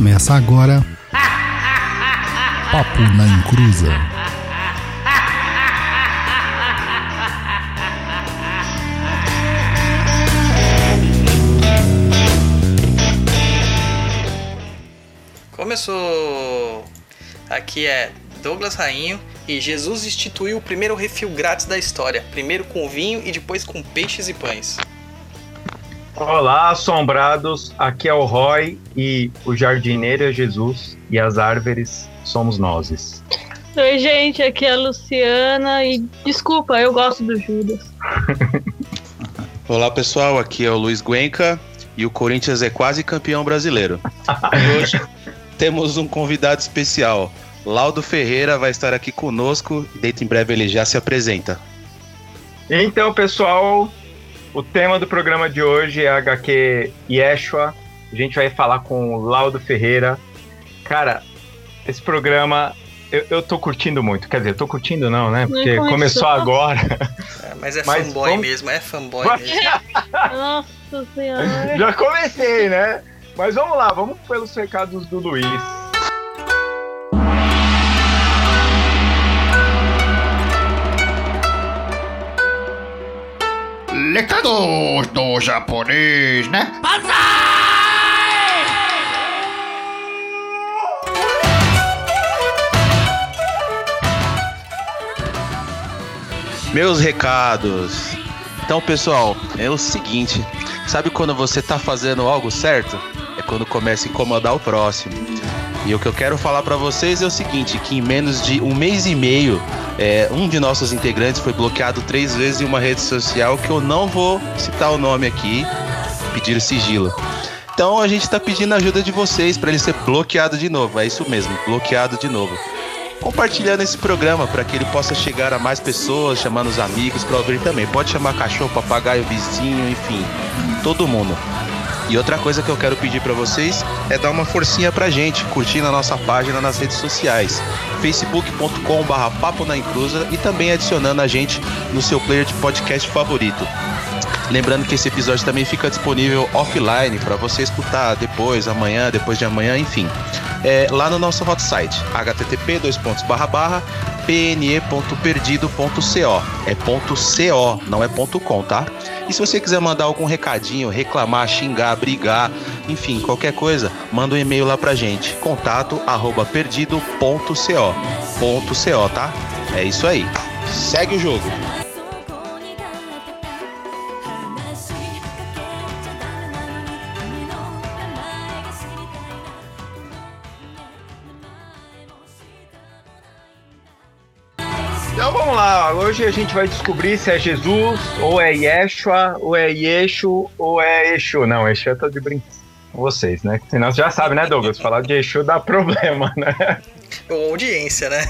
Começa agora. Papo na Encruza. Começou! Aqui é Douglas Rainho e Jesus instituiu o primeiro refil grátis da história. Primeiro com vinho e depois com peixes e pães. Olá, assombrados. Aqui é o Roy e o jardineiro é Jesus e as árvores somos nós. Oi, gente, aqui é a Luciana e desculpa, eu gosto do Judas. Olá, pessoal. Aqui é o Luiz Guenca e o Corinthians é quase campeão brasileiro. E hoje temos um convidado especial. Laudo Ferreira vai estar aqui conosco. Dentro em breve ele já se apresenta. Então, pessoal, o tema do programa de hoje é HQ Yeshua. A gente vai falar com o Laudo Ferreira. Cara, esse programa eu, eu tô curtindo muito. Quer dizer, eu tô curtindo não, né? Porque começou. começou agora. É, mas é Mas fanboy vamos- mesmo, é fanboy Vai- mesmo. Nossa senhora. Já comecei, né? Mas vamos lá, vamos pelos recados do Luiz. Recados do japonês, né? Meus recados. Então, pessoal, é o seguinte: sabe quando você tá fazendo algo certo? É quando começa a incomodar o próximo. E o que eu quero falar pra vocês é o seguinte: que em menos de um mês e meio, é, um de nossos integrantes foi bloqueado três vezes em uma rede social que eu não vou citar o nome aqui, pedir sigilo. Então a gente tá pedindo a ajuda de vocês pra ele ser bloqueado de novo. É isso mesmo, bloqueado de novo compartilhando esse programa para que ele possa chegar a mais pessoas, chamando os amigos para ouvir também. Pode chamar cachorro, papagaio, vizinho, enfim, todo mundo. E outra coisa que eu quero pedir para vocês é dar uma forcinha pra gente, curtindo a nossa página nas redes sociais, facebook.com/barra papo na encruza e também adicionando a gente no seu player de podcast favorito. Lembrando que esse episódio também fica disponível offline para você escutar depois, amanhã, depois de amanhã, enfim. É, lá no nosso hot site, http pne.perdido.co. É ponto .co, não é ponto .com, tá? E se você quiser mandar algum recadinho, reclamar, xingar, brigar, enfim, qualquer coisa, manda um e-mail lá pra gente. Contato arroba tá? É isso aí. Segue o jogo. 'Então vamos lá, hoje a gente vai descobrir se é Jesus, ou é Yeshua, ou é Yeshu, ou é Exu. Não, Exu eu tô de brinco com vocês, né? Senão você já sabe, né, Douglas? Falar de Exu dá problema, né? Ou audiência, né?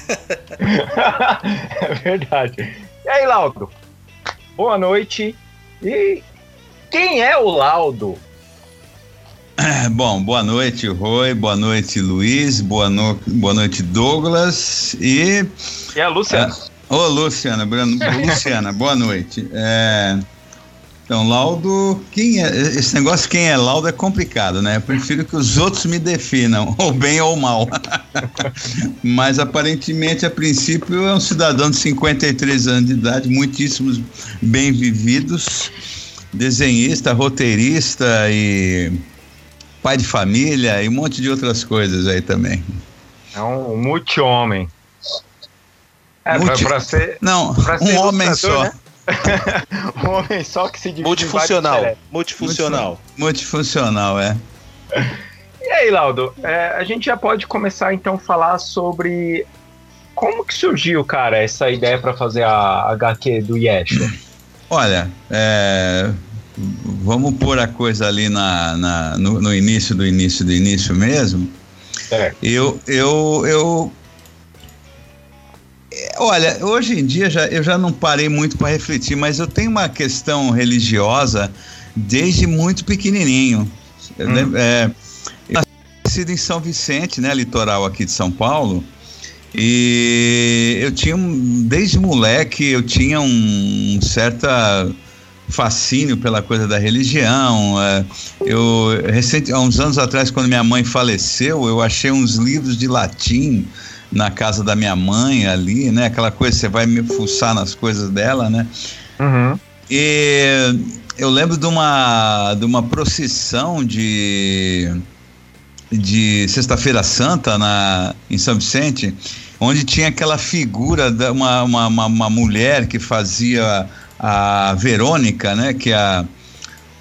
é verdade. E aí, Laudo? Boa noite. E quem é o Laudo? É, Bom, boa noite, Roy, boa noite, Luiz, boa, no... boa noite, Douglas e. E a Luciana? Ô, Luciana, Bruno, Luciana, boa noite. É, Então, Laudo, quem é. Esse negócio quem é Laudo é complicado, né? Eu prefiro que os outros me definam, ou bem ou mal. Mas aparentemente, a princípio, é um cidadão de 53 anos de idade, muitíssimos bem vividos, desenhista, roteirista e pai de família e um monte de outras coisas aí também. É um multi-homem. É, Multi- pra ser. Não, Pra ser um homem só. né? um homem só que se divide em Multifuncional. Multifuncional. Multifuncional, é. E aí, Laudo, é, a gente já pode começar então a falar sobre como que surgiu, cara, essa ideia pra fazer a HQ do Yeshua. Olha, é, vamos pôr a coisa ali na, na- no, no início do início do início mesmo. É. Eu, eu, eu. Olha, hoje em dia já, eu já não parei muito para refletir, mas eu tenho uma questão religiosa desde muito pequenininho. Eu Hum. é, eu nasci em São Vicente, né, litoral aqui de São Paulo, e eu tinha, um- desde moleque, eu tinha um certa fascínio pela coisa da religião. É, eu recente, há uns anos atrás, quando minha mãe faleceu, eu achei uns livros de latim na casa da minha mãe ali, né? Aquela coisa, você vai me fuçar nas coisas dela, né? Uhum. E eu lembro de uma, de uma procissão de, de Sexta-feira Santa na, em São Vicente, onde tinha aquela figura de uma, uma, uma, uma mulher que fazia a Verônica, né? Que é a,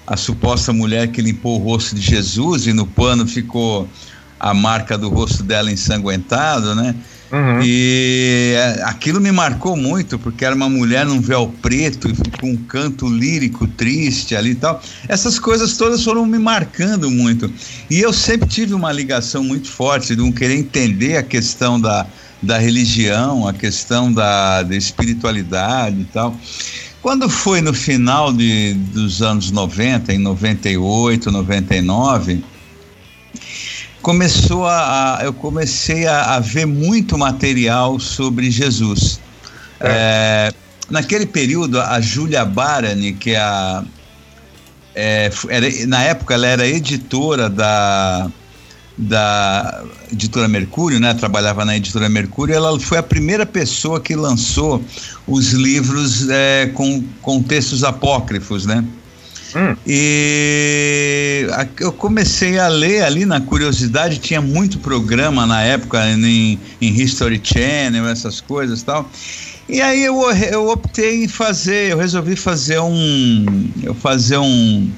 a suposta mulher que limpou o rosto de Jesus e no pano ficou a marca do rosto dela ensanguentado, né? Uhum. E é, aquilo me marcou muito, porque era uma mulher num véu preto, com um canto lírico triste ali e tal. Essas coisas todas foram me marcando muito. E eu sempre tive uma ligação muito forte de um querer entender a questão da, da religião, a questão da, da espiritualidade e tal. Quando foi no final de, dos anos 90, em 98, 99, começou a, a eu comecei a, a, ver muito material sobre Jesus. É. É, naquele período, a Júlia Barani, que é a, é, era, na época ela era editora da da editora Mercúrio, né? Trabalhava na editora Mercúrio. Ela foi a primeira pessoa que lançou os livros é, com, com textos apócrifos, né? Hum. E eu comecei a ler ali na curiosidade, tinha muito programa na época em, em History Channel, essas coisas e tal. E aí eu, eu optei em fazer, eu resolvi fazer um. Eu fazer um.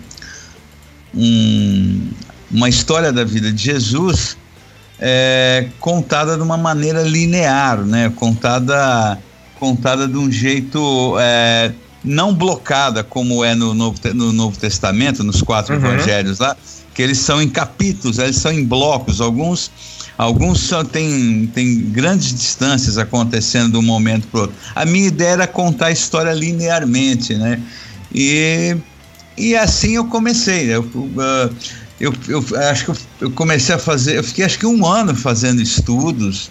um uma história da vida de Jesus é, contada de uma maneira linear, né? Contada, contada de um jeito é, não blocada, como é no Novo, no Novo Testamento, nos quatro uhum. evangelhos lá, que eles são em capítulos, eles são em blocos. Alguns, alguns só tem, tem grandes distâncias acontecendo de um momento para outro. A minha ideia era contar a história linearmente, né? E, e assim eu comecei. Eu, uh, eu, eu acho que eu, eu comecei a fazer, eu fiquei acho que um ano fazendo estudos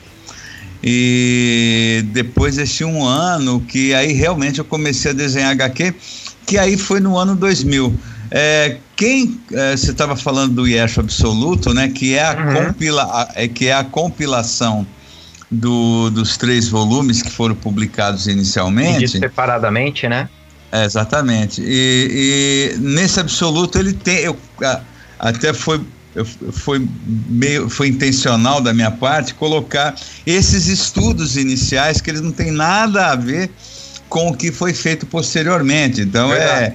e depois desse um ano que aí realmente eu comecei a desenhar HQ, que aí foi no ano 2000. É, quem é, você estava falando do Yeshua Absoluto, né? Que é a, uhum. compila, a, é, que é a compilação do, dos três volumes que foram publicados inicialmente. separadamente, né? É, exatamente. E, e, nesse absoluto ele tem. Eu, até foi foi meio foi intencional da minha parte colocar esses estudos iniciais que eles não têm nada a ver com o que foi feito posteriormente. Então é,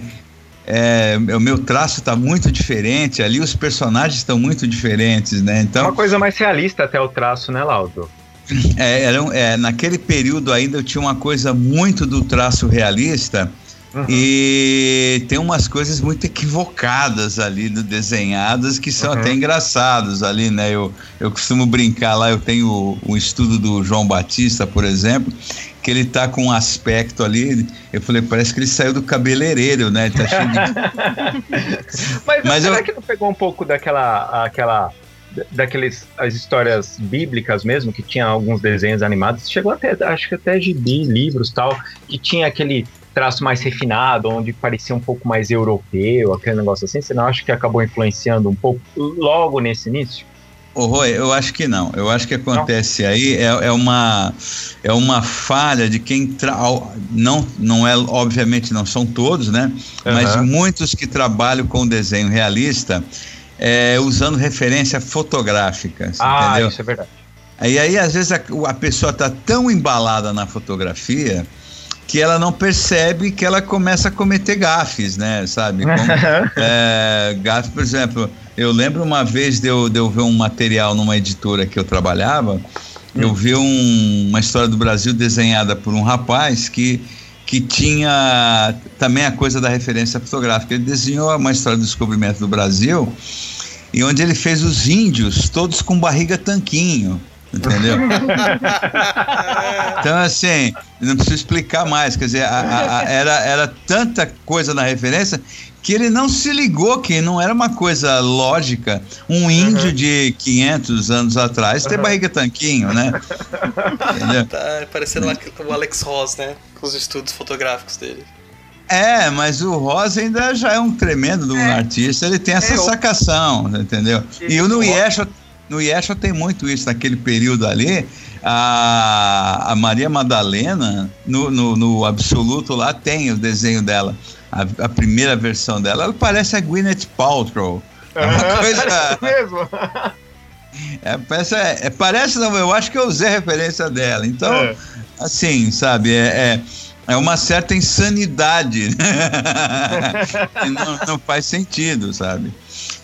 é, é, o meu traço está muito diferente ali, os personagens estão muito diferentes, né? Então uma coisa mais realista até o traço, né, Laudo? É, era, é, naquele período ainda eu tinha uma coisa muito do traço realista Uhum. E tem umas coisas muito equivocadas ali do desenhadas que são uhum. até engraçados ali, né? Eu, eu costumo brincar lá, eu tenho um estudo do João Batista, por exemplo, que ele tá com um aspecto ali, eu falei, parece que ele saiu do cabeleireiro, né? Ele tá cheio de... Mas, Mas será eu... que não pegou um pouco daquela aquela daqueles as histórias bíblicas mesmo que tinha alguns desenhos animados chegou até acho que até gibi livros tal que tinha aquele traço mais refinado, onde parecia um pouco mais europeu, aquele negócio assim? Você não acha que acabou influenciando um pouco logo nesse início? Oh, Roy, eu acho que não. Eu acho que acontece não. aí é, é, uma é uma falha de quem tra... não não é obviamente não são todos, né? Uhum. Mas muitos que trabalham com desenho realista é, usando referência fotográfica, ah, entendeu? isso é verdade. Aí, aí às vezes a, a pessoa está tão embalada na fotografia que ela não percebe que ela começa a cometer gafes, né? Sabe? Como, é, gafes, por exemplo, eu lembro uma vez de eu, de eu ver um material numa editora que eu trabalhava, hum. eu vi um, uma história do Brasil desenhada por um rapaz que que tinha também a coisa da referência fotográfica. Ele desenhou uma história do descobrimento do Brasil e onde ele fez os índios todos com barriga tanquinho entendeu? então, assim, não preciso explicar mais, quer dizer, a, a, era, era tanta coisa na referência que ele não se ligou que não era uma coisa lógica um índio uhum. de 500 anos atrás ter uhum. barriga tanquinho, né? Tá parecendo o Alex Ross, né? Com os estudos fotográficos dele. É, mas o Rosa ainda já é um tremendo é. artista, ele tem essa é, sacação, entendeu? E no Yeshua, no Yeshua tem muito isso, naquele período ali, a, a Maria Madalena, no, no, no, absoluto lá, tem o desenho dela, a, a, primeira versão dela, ela parece a Gwyneth Paltrow. É uma coisa... É mesmo? É, parece, é, parece, não, eu acho que eu usei a referência dela. Então, é. assim, sabe, é, é é uma certa insanidade. Né? não, não faz sentido, sabe?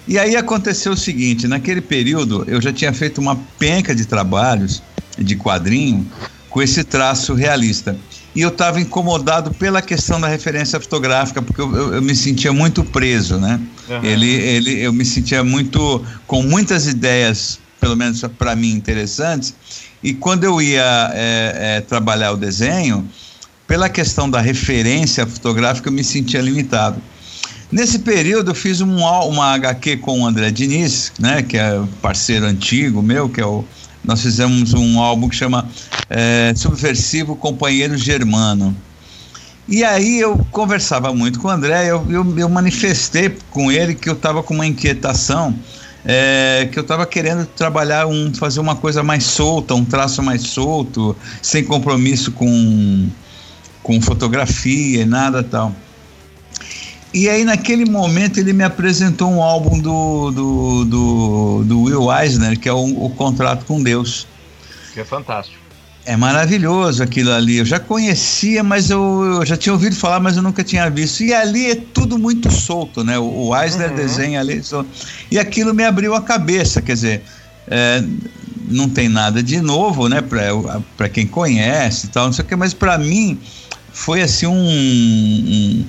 E aí aconteceu o seguinte: naquele período eu já tinha feito uma penca de trabalhos de quadrinho com esse traço realista. E eu estava incomodado pela questão da referência fotográfica, porque eu, eu, eu me sentia muito preso, né? Uhum. Ele, ele, eu me sentia muito com muitas ideias, pelo menos para mim, interessantes. E quando eu ia é, é, trabalhar o desenho, pela questão da referência fotográfica, eu me sentia limitado. Nesse período, eu fiz um, uma HQ com o André Diniz, né, que é parceiro antigo meu, que é o. Nós fizemos um álbum que chama é, Subversivo Companheiro Germano. E aí eu conversava muito com o André, eu, eu, eu manifestei com ele que eu estava com uma inquietação, é, que eu estava querendo trabalhar, um, fazer uma coisa mais solta, um traço mais solto, sem compromisso com com fotografia e nada tal. E aí, naquele momento, ele me apresentou um álbum do, do, do, do Will Eisner, que é o, o Contrato com Deus. Que é fantástico. É maravilhoso aquilo ali. Eu já conhecia, mas eu, eu, já tinha ouvido falar, mas eu nunca tinha visto. E ali é tudo muito solto, né? O, o Eisner uhum. desenha ali. Solto. E aquilo me abriu a cabeça, quer dizer, é, não tem nada de novo, né? Para quem conhece e tal, não sei o que, mas para mim foi assim um, um,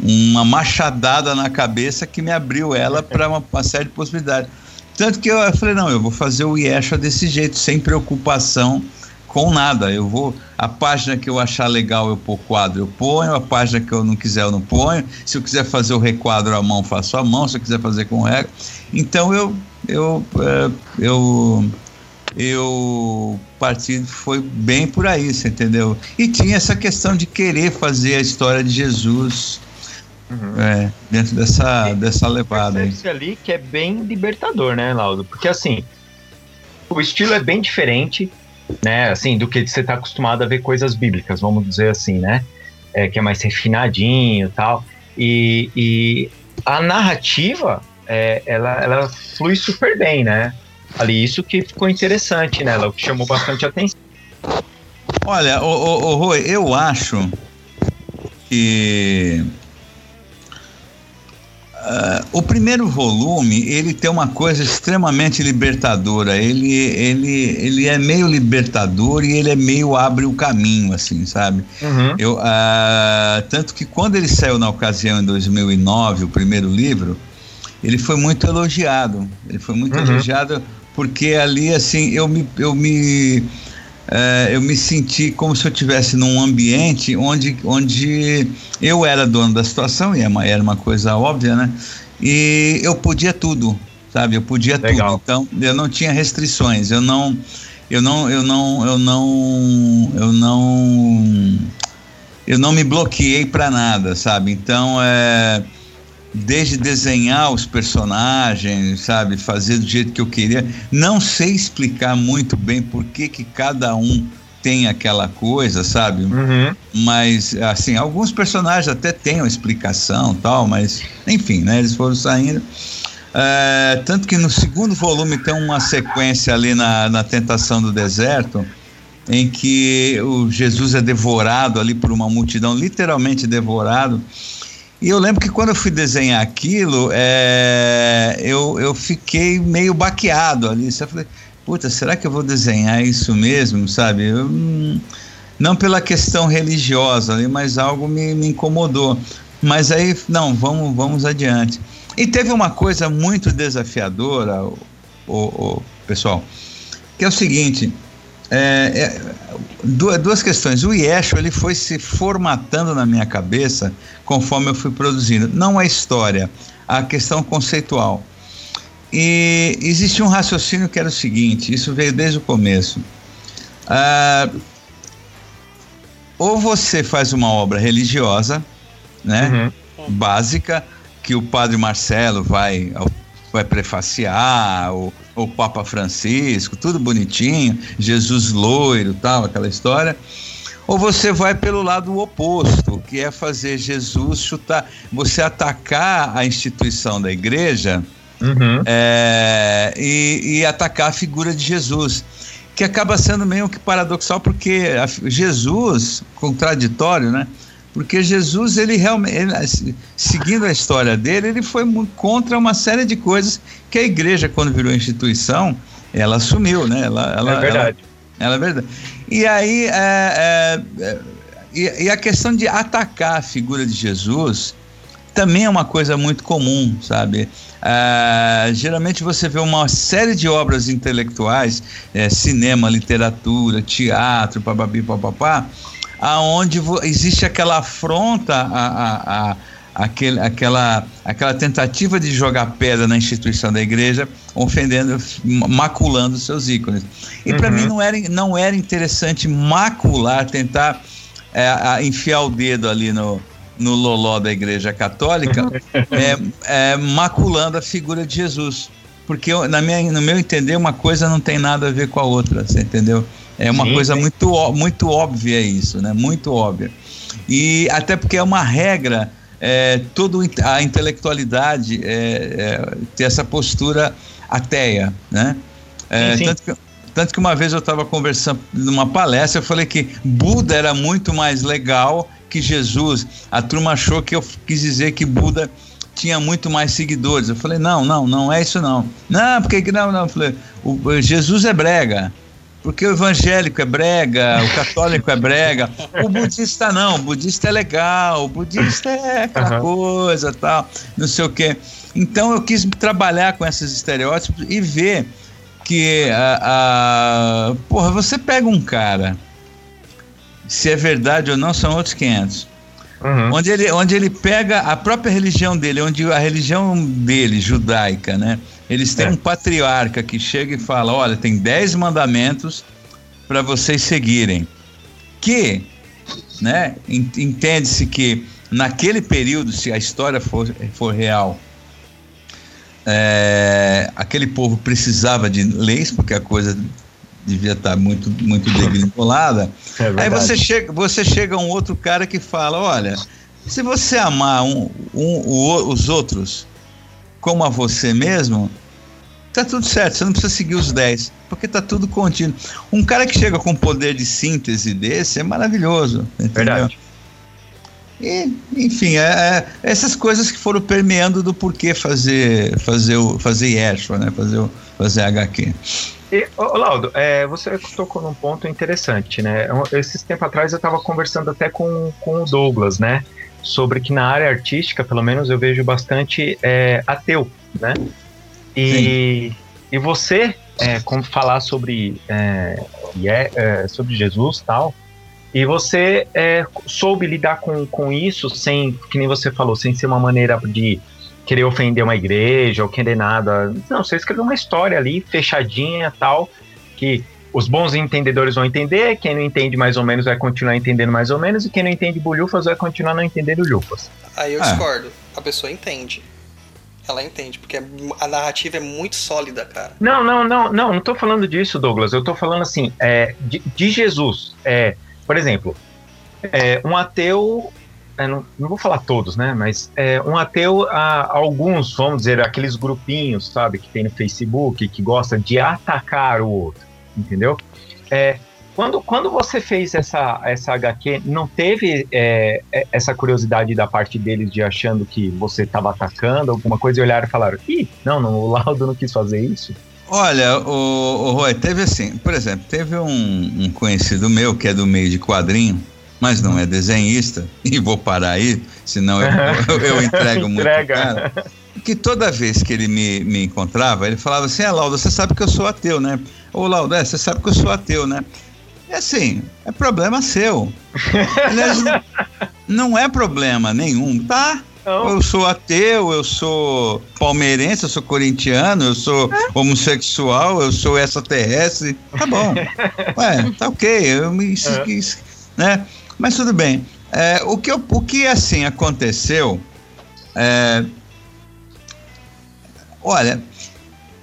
uma machadada na cabeça que me abriu ela para uma, uma, série de possibilidades. Tanto que eu, eu falei, não, eu vou fazer o Yeshua desse jeito, sem preocupação com nada. Eu vou. A página que eu achar legal eu pôr quadro, eu ponho. A página que eu não quiser, eu não ponho. Se eu quiser fazer o requadro à mão, faço à mão. Se eu quiser fazer com régua. Então eu. Eu. É, eu eu parti foi bem por aí, você entendeu? E tinha essa questão de querer fazer a história de Jesus uhum. é, dentro dessa, dessa levada aí. ali que é bem libertador, né, Laudo? Porque assim, o estilo é bem diferente, né, assim, do que você está acostumado a ver coisas bíblicas, vamos dizer assim, né? É, que é mais refinadinho e tal. E, e a narrativa, é, ela, ela flui super bem, né? ali. Isso que ficou interessante nela, o que chamou bastante atenção. Olha, o, o, o Rui, eu acho que Uh, o primeiro volume ele tem uma coisa extremamente libertadora. Ele, ele, ele é meio libertador e ele é meio abre o caminho, assim, sabe? Uhum. Eu, uh, tanto que quando ele saiu na ocasião em 2009, o primeiro livro, ele foi muito elogiado. Ele foi muito uhum. elogiado porque ali assim eu me eu me é, eu me senti como se eu estivesse num ambiente onde, onde eu era dono da situação e é era uma coisa óbvia, né? E eu podia tudo, sabe? Eu podia Legal. tudo. Então eu não tinha restrições. Eu não, eu não, eu não, eu não, eu não, eu não me bloqueei para nada, sabe? Então é desde desenhar os personagens, sabe, fazer do jeito que eu queria. Não sei explicar muito bem por que, que cada um tem aquela coisa, sabe? Uhum. Mas, assim, alguns personagens até têm uma explicação tal, mas, enfim, né, eles foram saindo. É, tanto que no segundo volume tem uma sequência ali na, na Tentação do Deserto, em que o Jesus é devorado ali por uma multidão, literalmente devorado. E eu lembro que quando eu fui desenhar aquilo, é, eu, eu fiquei meio baqueado ali. Eu falei, puta, será que eu vou desenhar isso mesmo, sabe? Eu, não pela questão religiosa ali, mas algo me, me incomodou. Mas aí, não, vamos, vamos adiante. E teve uma coisa muito desafiadora, o, o, pessoal, que é o seguinte: é, é, duas questões. O Yeshua ele foi se formatando na minha cabeça conforme eu fui produzindo. Não a história, a questão conceitual. E existia um raciocínio que era o seguinte: isso veio desde o começo. Ah, ou você faz uma obra religiosa, né? Uhum. Básica, que o padre Marcelo vai, vai prefaciar, o, o Papa Francisco, tudo bonitinho, Jesus loiro tal, aquela história. Ou você vai pelo lado oposto, que é fazer Jesus chutar, você atacar a instituição da igreja Uhum. é, e, e atacar a figura de Jesus. Que acaba sendo meio que paradoxal, porque Jesus, contraditório, né? Porque Jesus, ele realmente, ele, seguindo a história dele, ele foi contra uma série de coisas que a igreja, quando virou instituição, ela assumiu, né? Ela, ela, é verdade. ela é verdade. E aí, é, é, é, e, e a questão de atacar a figura de Jesus também é uma coisa muito comum, sabe? Ah, geralmente você vê uma série de obras intelectuais, é, cinema, literatura, teatro, papapi, papapá, aonde existe aquela afronta a, a, a- aquele, aquela, aquela tentativa de jogar pedra na instituição da igreja, ofendendo, ma- maculando seus ícones. E para Uhum. mim não era, não era interessante macular, tentar é, enfiar o dedo ali no, no loló da igreja católica, é, é, maculando a figura de Jesus. Porque eu- na minha, no meu entender, uma coisa não tem nada a ver com a outra, você entendeu? É uma Sim, coisa muito, muito óbvia isso, né? Muito óbvia. E até porque é uma regra, é, toda a intelectualidade é, é, ter essa postura ateia, né? É, Sim, sim. Tanto, que, tanto que uma vez eu estava conversando numa palestra, eu falei que Buda era muito mais legal que Jesus. A turma achou que eu quis dizer que Buda tinha muito mais seguidores. Eu falei, não, não, não é isso não. Não, porque que não, não. Eu falei, o Jesus é brega. Porque o evangélico é brega, o católico é brega, o budista não, o budista é legal, o budista é aquela Aham. coisa tal, não sei o quê. Então eu quis trabalhar com esses estereótipos e ver que a, a- porra, você pega um cara, se é verdade ou não, são outros 500. Uhum. Onde ele, onde ele pega a própria religião dele, onde a religião dele, judaica, né? Eles têm É. um patriarca que chega e fala: olha, tem 10 mandamentos para vocês seguirem. Que, né? en- Entende-se que naquele período, se a história for, for real, é, aquele povo precisava de leis, porque a coisa devia estar muito, muito degringolada. É Aí você chega, você chega um outro cara que fala, olha, se você amar um, um- o- os outros como a você mesmo, tá tudo certo, você não precisa seguir os 10, porque tá tudo contínuo. Um cara que chega com poder de síntese desse é maravilhoso, entendeu? Verdade. E, enfim, é, é essas coisas que foram permeando do porquê fazer fazer o fazer Yeshua, né? Fazer o fazer HQ. E, ô, Laudo, é, você tocou num ponto interessante, né? Eu- Esses tempos atrás eu estava conversando até com, com o Douglas, né? Sobre que na área artística, pelo menos, eu vejo bastante é, ateu, né? E, e você, é, como falar sobre, é, e é, é, sobre Jesus tal, e você é, soube lidar com, com isso sem, que nem você falou, sem ser uma maneira de querer ofender uma igreja ou querer nada. Não, você escreveu uma história ali, fechadinha tal, que os bons entendedores vão entender, quem não entende mais ou menos vai continuar entendendo mais ou menos, e quem não entende bulhufas vai continuar não entendendo bulhufas. Aí eu Ah. discordo. A pessoa entende. Ela entende, porque a narrativa é muito sólida, cara. Não, não, não, não, não tô falando disso, Douglas. Eu tô falando assim, é, de, de Jesus. É, por exemplo, é, um ateu. é, não, não vou falar todos, né? Mas é, um ateu, a, alguns, vamos dizer, aqueles grupinhos, sabe, que tem no Facebook, que gosta de atacar o outro, entendeu? É, quando, quando você fez essa, essa HQ, não teve é, é, essa curiosidade da parte deles de achando que você estava atacando alguma coisa e olharam e falaram: ih, não, não, o Laudo não quis fazer isso? Olha, o, o Roy, teve assim, por exemplo, teve um, um conhecido meu que é do meio de quadrinho, mas não é desenhista, e vou parar aí, senão eu, eu, eu entrego muito. Entrega. Cara, que toda vez que ele me, me encontrava, ele falava assim: Ah, Laudo, você sabe que eu sou ateu, né? Ô, Laudo, é, você sabe que eu sou ateu, né? É assim, é problema seu. Aliás, não, é problema nenhum, tá? Não. Eu sou ateu, eu sou palmeirense, eu sou corintiano, eu sou homossexual, eu sou extraterrestre. Tá bom. Ué, tá ok. Eu me, isso- É. isso, né? Mas tudo bem. É, o, que eu, o que assim aconteceu. É, olha,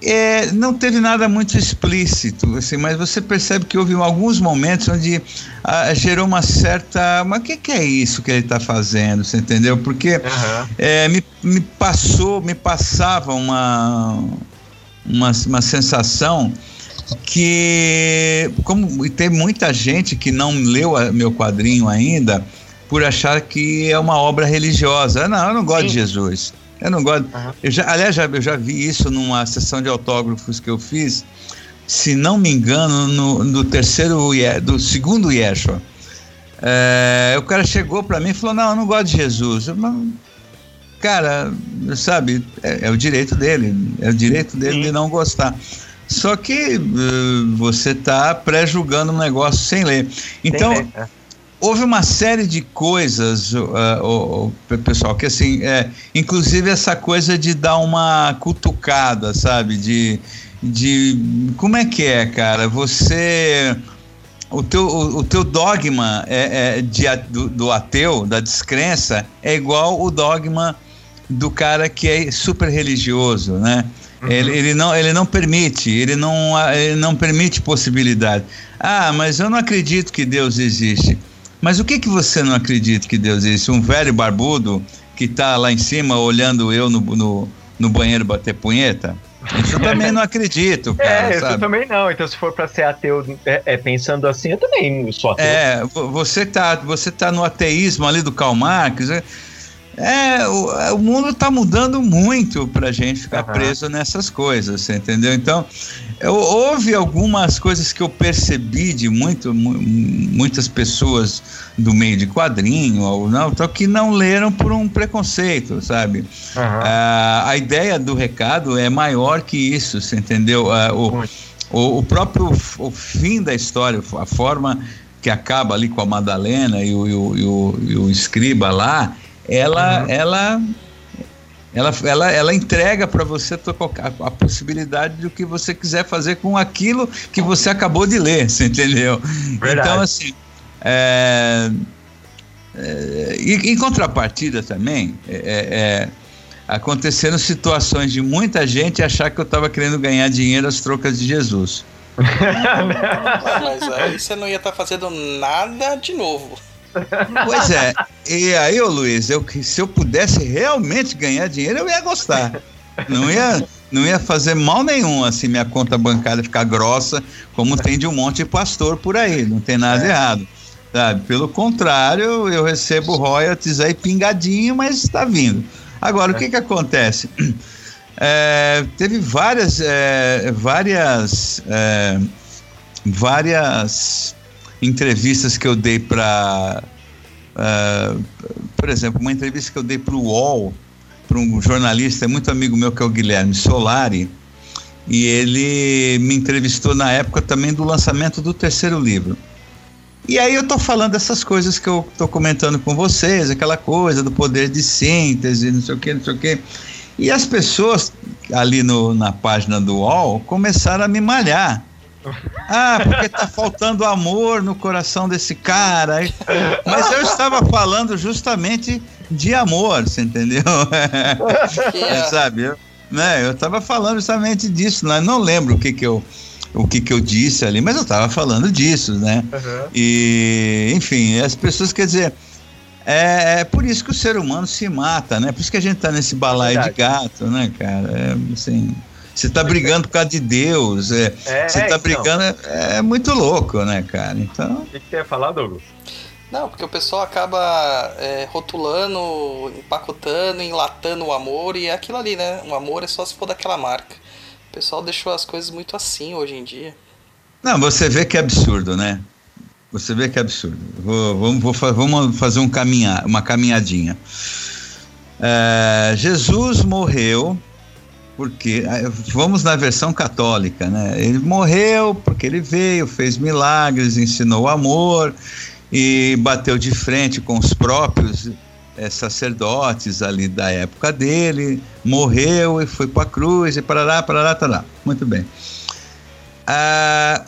é, não teve nada muito explícito, assim, mas você percebe que houve alguns momentos onde ah, gerou uma certa. Mas o que, que, é isso que ele está fazendo? Você entendeu? Porque uhum. é, me, me, passou, me passava uma, uma, uma sensação que, como tem muita gente que não leu a, meu quadrinho ainda, por achar que é uma obra religiosa. Não, eu não gosto Sim. de Jesus. Eu não gosto. Uhum. Eu já, aliás, já, eu já vi isso numa sessão de autógrafos que eu fiz, se não me engano, no, no terceiro, do segundo Yeshua. É, o cara chegou para mim e falou: Não, eu não gosto de Jesus. Eu, cara, sabe, é, é, o direito dele, é o direito dele Sim. de não gostar. Só que uh, você está pré-julgando um negócio sem ler. Então, sem ler. Houve uma série de coisas, uh, pessoal, que assim, é, inclusive essa coisa de dar uma cutucada, sabe? De, de como é que é, cara? Você o teu, o, o teu dogma é, é de, do, do, ateu, da descrença, é igual o dogma do cara que é super religioso, né? Uhum. Ele, ele, não, ele não permite, ele não, ele não permite possibilidade. Ah, mas eu não acredito que Deus existe. Mas o que que você não acredita que Deus existe? Um velho barbudo que está lá em cima olhando eu no, no, no banheiro bater punheta? Isso eu também não acredito, é, cara. É, sabe? eu também não. Então, se for para ser ateu é, é, pensando assim, eu também sou ateu. É, você tá, você tá no ateísmo ali do Karl Marx. É, é, o, é, o mundo está mudando muito para a gente ficar uhum. preso nessas coisas, entendeu? Então, eu, houve algumas coisas que eu percebi de muito, muitas pessoas do meio de quadrinho ou não, que não leram por um preconceito, sabe? Uhum. Uh, a ideia do recado é maior que isso, você entendeu? Uh, o, o, o, próprio o fim da história, a forma que acaba ali com a Madalena e o, e o, e o, e o escriba lá ela, uhum. ela, ela, ela, ela entrega para você a, a, possibilidade do que você quiser fazer com aquilo que você acabou de ler, você entendeu? Verdade. Então, assim, é, é, em contrapartida também, é, é, é, aconteceram situações de muita gente achar que eu estava querendo ganhar dinheiro às trocas de Jesus. mas aí você não ia estar tá fazendo nada de novo. Pois é. E aí, ô Luiz, eu, se eu pudesse realmente ganhar dinheiro, eu ia gostar. Não ia, não ia fazer mal nenhum, assim, minha conta bancária ficar grossa, como tem de um monte de pastor por aí. Não tem nada é. errado. Sabe? Pelo contrário, eu recebo royalties aí pingadinho, mas está vindo. Agora, é. o que que acontece? É, teve várias, é, várias, é, várias entrevistas que eu dei para. Uh, ah, por exemplo, uma entrevista que eu dei para o UOL, para um jornalista muito amigo meu que é o Guilherme Solari, e ele me entrevistou na época também do lançamento do terceiro livro. E aí eu tô falando dessas coisas que eu tô comentando com vocês, aquela coisa do poder de síntese, não sei o que, não sei o que. E as pessoas ali no, na página do UOL começaram a me malhar. Ah, porque tá faltando amor no coração desse cara. Mas eu estava falando justamente de amor, você entendeu? É, sabe? Eu, né, eu estava falando justamente disso, né? não lembro o que que eu o que, que eu disse ali, mas eu estava falando disso, né? Uhum. E, enfim, as pessoas, quer dizer, é, é, por isso que o ser humano se mata, né? Por isso que a gente tá nesse balaio é de gato, né, cara? É, assim, você está brigando por causa de Deus. É, é você está então. brigando. É, é, muito louco, né, cara? Então. O que, que você ia falar, Douglas? Não, porque o pessoal acaba é, rotulando, empacotando, enlatando o amor e é aquilo ali, né? O amor é só se for daquela marca. O pessoal deixou as coisas muito assim hoje em dia. Não, você vê que é absurdo, né? Você vê que é absurdo. Vou, vamos, vou, vamos fazer um caminhar, uma caminhadinha. É, Jesus morreu porque ah, vamos na versão católica, né? Ele morreu porque ele veio, fez milagres, ensinou amor e bateu de frente com os próprios é, sacerdotes ali da época dele, morreu e foi para a cruz e parará, parará, parará. Muito bem. Ah,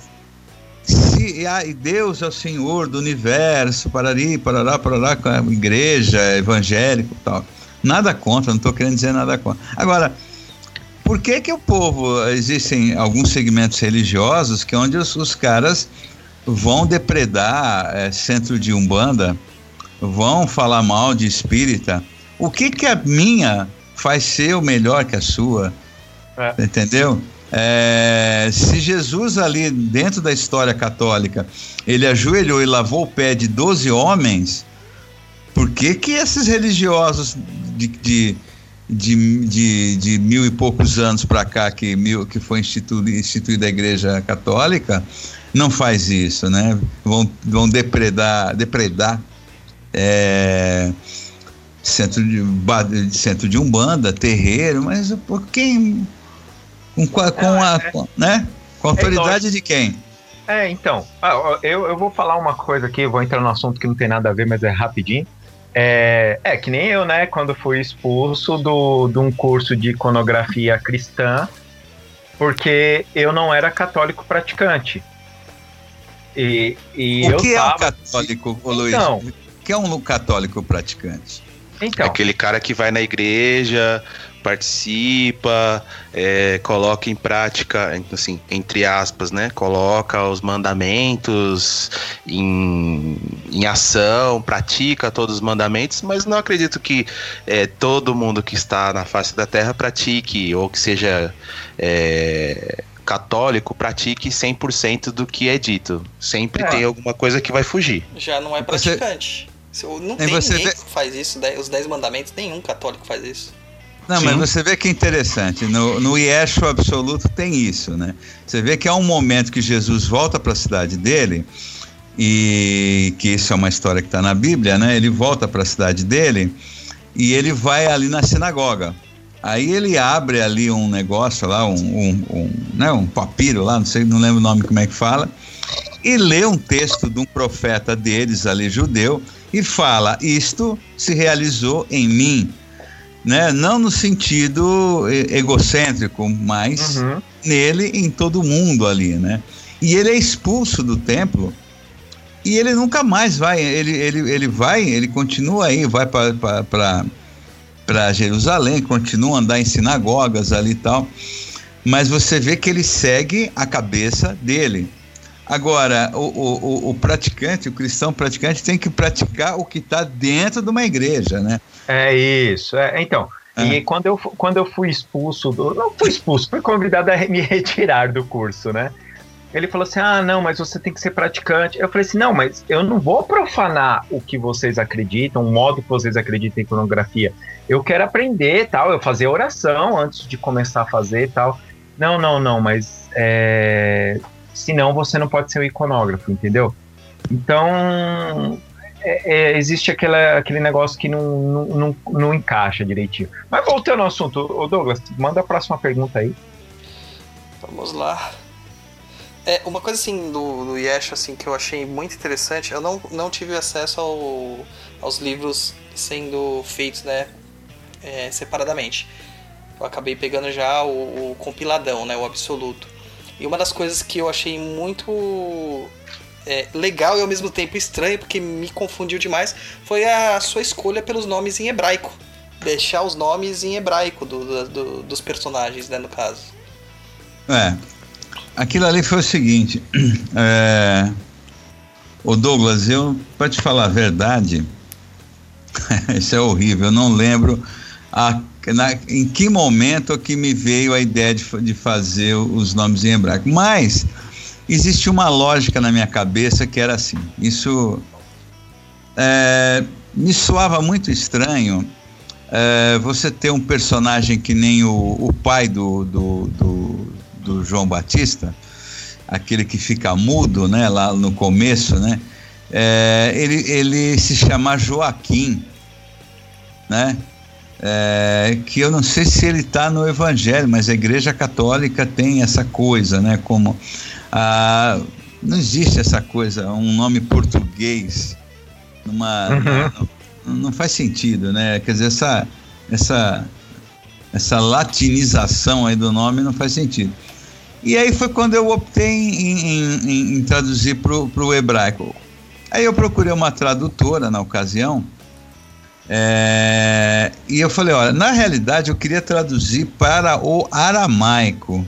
se ah, e Deus é o Senhor do universo, parari, parará, parará, com a igreja evangélica e tal. Nada contra, não estou querendo dizer nada contra. Agora, por que que o povo, existem alguns segmentos religiosos que é onde os, os caras vão depredar é, centro de umbanda, vão falar mal de espírita? O que que a minha faz ser o melhor que a sua? É. Entendeu? É, se Jesus ali dentro da história católica ele ajoelhou e lavou o pé de 12 homens, por que que esses religiosos de, de, de, de, de mil e poucos anos para cá que, mil, que foi instituída, instituída a Igreja Católica não faz isso, né? Vão, vão depredar, depredar é, centro de, centro de umbanda, terreiro, mas por quem com, com a, com- né? Com a autoridade de quem? É, então, ah, eu, eu vou falar uma coisa aqui, vou entrar no assunto que não tem nada a ver, mas é rapidinho. É, é que nem eu, né, quando fui expulso do, de um curso de iconografia cristã, porque eu não era católico praticante. E, e o eu que é um tava- católico, ô Luiz? Então. O que é um católico praticante? Então, Aquele cara que vai na igreja, participa, é, coloca em prática, assim, entre aspas, né? Coloca os mandamentos em, em ação, pratica todos os mandamentos, mas não acredito que é, todo mundo que está na face da terra pratique, ou que seja é, católico, pratique 100% do que é dito. Sempre É. tem alguma coisa que vai fugir. Já não é Você- praticante. Se- Não tem você ninguém vê- que faz isso, os 10 mandamentos, nenhum católico faz isso. Não, Sim. mas você vê que é interessante. No, no Yeshua absoluto tem isso, né? Você vê que há um momento que Jesus volta para a cidade dele, e que isso é uma história que está na Bíblia, né? Ele volta para a cidade dele e ele vai ali na sinagoga. Aí ele abre ali um negócio lá, um, um, um, né, um papiro lá, não sei, não lembro o nome como é que fala, e lê um texto de um profeta deles ali, judeu, e fala: Isto se realizou em mim né? Não no sentido egocêntrico, mas uhum, nele em todo mundo ali, né? E ele é expulso do templo e ele nunca mais vai. Ele, ele, ele vai, ele continua aí, vai para Jerusalém, continua a andar em sinagogas ali e tal. Mas você vê que ele segue a cabeça dele. Agora, o, o, o- o praticante, o cristão praticante, tem que praticar o que está dentro de uma igreja, né? É isso. É, então, É. e quando eu, quando eu fui expulso, do, não fui expulso, fui convidado a me retirar do curso, né? Ele falou assim: ah, não, mas você tem que ser praticante. Eu falei assim: não, mas eu não vou profanar o que vocês acreditam, o modo que vocês acreditam em iconografia. Eu quero aprender tal, eu fazia oração antes de começar a fazer tal. Não, não, não, mas é, senão você não pode ser um iconógrafo, entendeu? Então, é- é, existe aquela, aquele negócio que não, não, não, não encaixa direitinho. Mas voltando ao assunto, Douglas, manda a próxima pergunta aí. Vamos lá. É, uma coisa assim do, do Yeshua assim, que eu achei muito interessante, eu não, não tive acesso ao, aos livros sendo feitos né, é, separadamente. Eu acabei pegando já o, o compiladão, né, o absoluto. E uma das coisas que eu achei muito é, legal e ao mesmo tempo estranho, porque me confundiu demais, foi a sua escolha pelos nomes em hebraico. Deixar os nomes em hebraico do, do- do- dos personagens, né, no caso. É. Aquilo ali foi o seguinte. É, Douglas, eu, para te falar a verdade, isso é horrível, eu não lembro a- na- em que momento que me veio a ideia de, de fazer os nomes em hebraico. Mas existia uma lógica na minha cabeça que era assim. Isso é, me soava muito estranho é, você ter um personagem que nem o, o pai do, do, do, do João Batista, aquele que fica mudo, né, lá no começo, né, é, ele, ele se chama Joaquim, né, é, que eu não sei se ele está no Evangelho, mas a Igreja Católica tem essa coisa, né, como a, não existe essa coisa, um nome português numa, Uhum. não, não faz sentido, né? Quer dizer, essa, essa, essa latinização aí do nome não faz sentido. E aí foi quando eu optei em, em, em, em traduzir para o hebraico. Aí eu procurei uma tradutora na ocasião. É, e eu falei, olha, na realidade eu queria traduzir para o aramaico,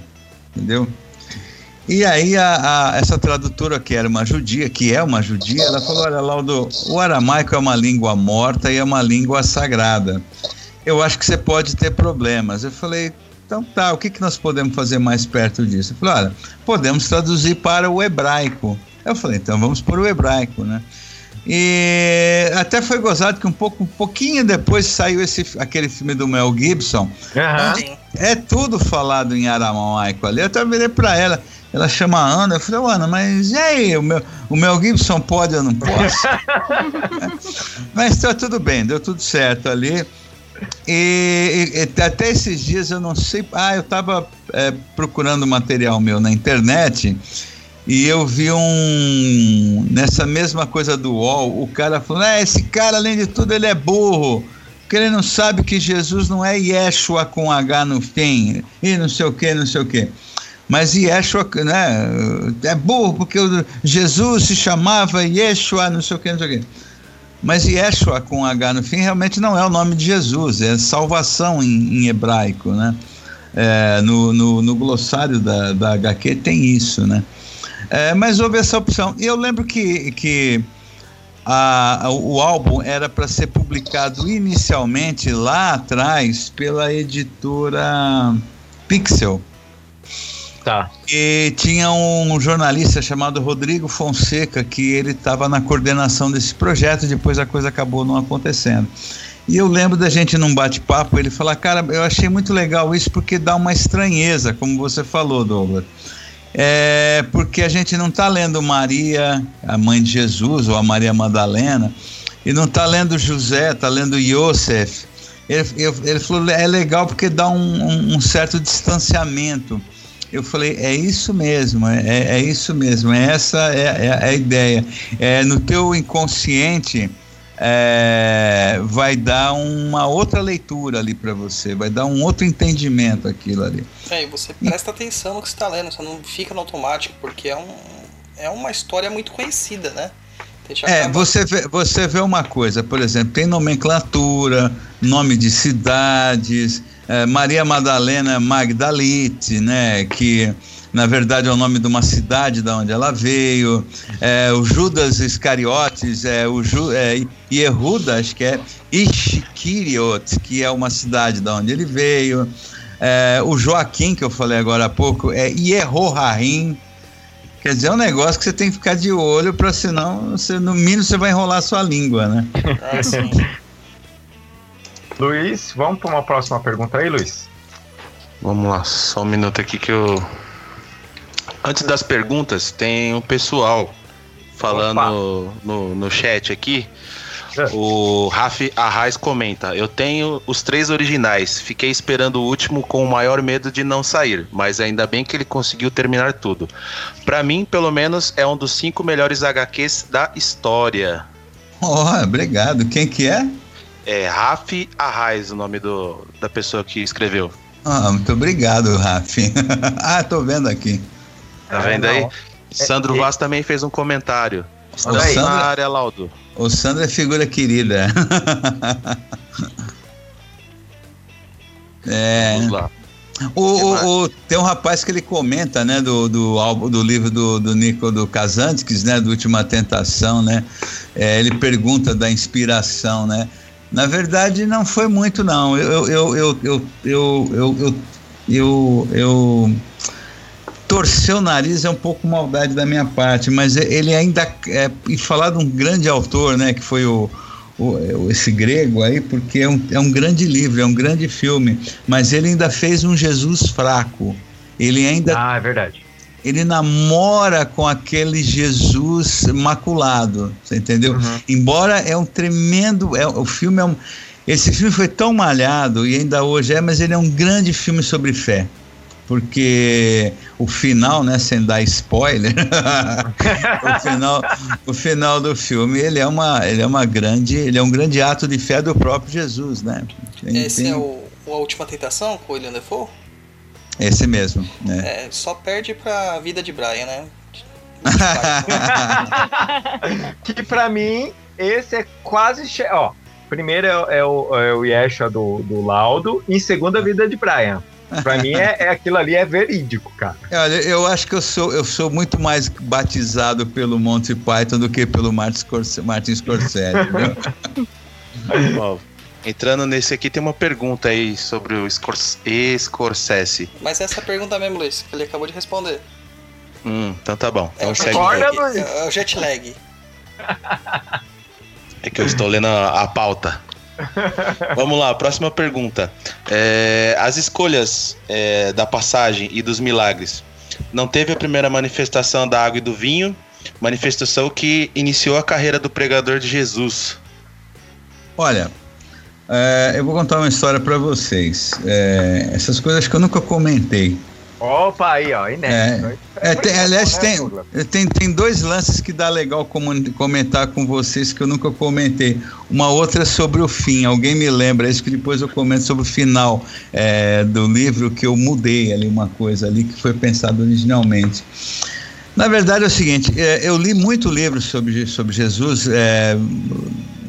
entendeu? E aí a, a, essa tradutora que era uma judia, que é uma judia, ela falou, olha Laudo, o aramaico é uma língua morta e é uma língua sagrada. Eu acho que você pode ter problemas. Eu falei, então tá, o que, que nós podemos fazer mais perto disso? Eu falei, olha, podemos traduzir para o hebraico. Eu falei, então vamos para o hebraico, né? E até foi gozado que um pouco, um pouquinho depois saiu esse, aquele filme do Mel Gibson. Uhum. É tudo falado em aramaico ali. Eu até virei para ela, ela chama a Ana, eu falei, Ana, mas e aí, o meu, o Mel Gibson pode, eu não posso? mas tá tudo bem, deu tudo certo ali. E, e, até esses dias eu não sei. Ah, eu estava é, procurando material meu na internet e eu vi um. Nessa mesma coisa do UOL, o cara falando: ah, esse cara, além de tudo, ele é burro. Porque ele não sabe que Jesus não é Yeshua com H no fim, e não sei o que, não sei o que. Mas Yeshua, né? É burro, porque Jesus se chamava Yeshua, não sei o que, não sei o que. Mas Yeshua com H no fim realmente não é o nome de Jesus, é salvação em, em hebraico, né? É, no, no, no, glossário da, da HQ tem isso, né? É, mas houve essa opção. E eu lembro que, que a, a, o álbum era para ser publicado inicialmente lá atrás pela editora Pixel. Tá. E tinha um jornalista chamado Rodrigo Fonseca que ele estava na coordenação desse projeto, depois a coisa acabou não acontecendo. E eu lembro da gente num bate-papo, ele falar, cara, eu achei muito legal isso porque dá uma estranheza, como você falou, Douglas. É porque a gente não está lendo Maria, a mãe de Jesus, ou a Maria Madalena, e não está lendo José, está lendo Yosef. Ele, ele, falou, é legal porque dá um, um certo distanciamento eu falei, é isso mesmo, é, é, é isso mesmo, é essa é, é, é, a ideia. É, no teu inconsciente é, vai dar uma outra leitura ali para você, vai dar um outro entendimento aquilo ali. É, e você presta atenção no que você está lendo, você não fica no automático, porque é, um, é uma história muito conhecida, né? É, você vê, você vê uma coisa, por exemplo, tem nomenclatura, nome de cidades, é, Maria Madalena Magdalite, né, que na verdade é o nome de uma cidade da onde ela veio, é, o Judas Iscariotes, é, o Ju, é, Yehuda, acho que é Ishkiriot, que é uma cidade da onde ele veio, é, o Joaquim, que eu falei agora há pouco, é Yehorahim, Quer dizer, é um negócio que você tem que ficar de olho, para senão, você, no mínimo, você vai enrolar sua língua, né? Ah, sim. Luiz, vamos para uma próxima pergunta aí, Luiz? Vamos lá, só um minuto aqui que eu. Antes das perguntas, tem o um pessoal falando no, no chat aqui. É. O Rafi Arraes comenta: Eu tenho os três originais. Fiquei esperando o último com o maior medo de não sair, mas ainda bem que ele conseguiu terminar tudo. Para mim, pelo menos, é um dos cinco melhores HQs da história. Oh, obrigado. Quem que é? É Rafi Arraes, o nome do, da pessoa que escreveu. Ah, muito obrigado, Rafi. ah, tô vendo aqui. Tá vendo aí? É, Sandro é, Vaz também fez um comentário. Estamos na Sandra, área, Laudo. O Sandro é figura querida. é. Vamos lá. O, o, o, tem um rapaz que ele comenta, né, do, do álbum, do livro do, do Nico do Kazantzkis, né, do Última Tentação, né, é, ele pergunta da inspiração, né, na verdade, não foi muito, não. Eu, eu, eu, eu, eu, eu, eu, eu, eu torcer o nariz é um pouco maldade da minha parte, mas ele ainda é, e falar de um grande autor, né, que foi o, o, esse grego aí, porque é um, é um grande livro, é um grande filme, mas ele ainda fez um Jesus fraco. Ele ainda Ah, é verdade ele namora com aquele Jesus maculado, você entendeu? Uhum. Embora é um tremendo, é, o filme é um, esse filme foi tão malhado e ainda hoje é, mas ele é um grande filme sobre fé, porque o final, né, sem dar spoiler, o final, o final do filme ele é uma, ele é uma grande, ele é um grande ato de fé do próprio Jesus, né? Tem, Esse tem... é o, a Última Tentação com o William Defoe? Esse mesmo, né? É, só perde pra vida de Brian, né? que pra mim, esse é quase. che- Ó, primeiro é, é o, é o Yeshua do, do Laudo, e em segundo a vida de Brian. Pra mim, é, é aquilo ali é verídico, cara. Olha, eu acho que eu sou, eu sou muito mais batizado pelo Monty Python do que pelo Martin Scorsese. Martin Scorsese entrando nesse aqui, tem uma pergunta aí sobre o Scors- Scorsese. Mas essa é pergunta mesmo, Luiz, que ele acabou de responder. Hum, então tá bom. É Então o segue. jet Olha, lag. Luiz. É o jet lag. É que eu estou lendo a, a pauta. Vamos lá, próxima pergunta. É, as escolhas é, da passagem e dos milagres. Não teve a primeira manifestação da água e do vinho, manifestação que iniciou a carreira do pregador de Jesus. Olha, é, eu vou contar uma história pra vocês. É, essas coisas que eu nunca comentei. Opa, aí, ó, inédito. É, tem- aliás, né, tem, Douglas? tem, tem dois lances que dá legal comentar com vocês que eu nunca comentei. Uma outra é sobre o fim. Alguém me lembra isso que depois eu comento sobre o final é, do livro que eu mudei ali uma coisa ali que foi pensado originalmente. Na verdade é o seguinte, é, eu li muito livro sobre, sobre Jesus, é,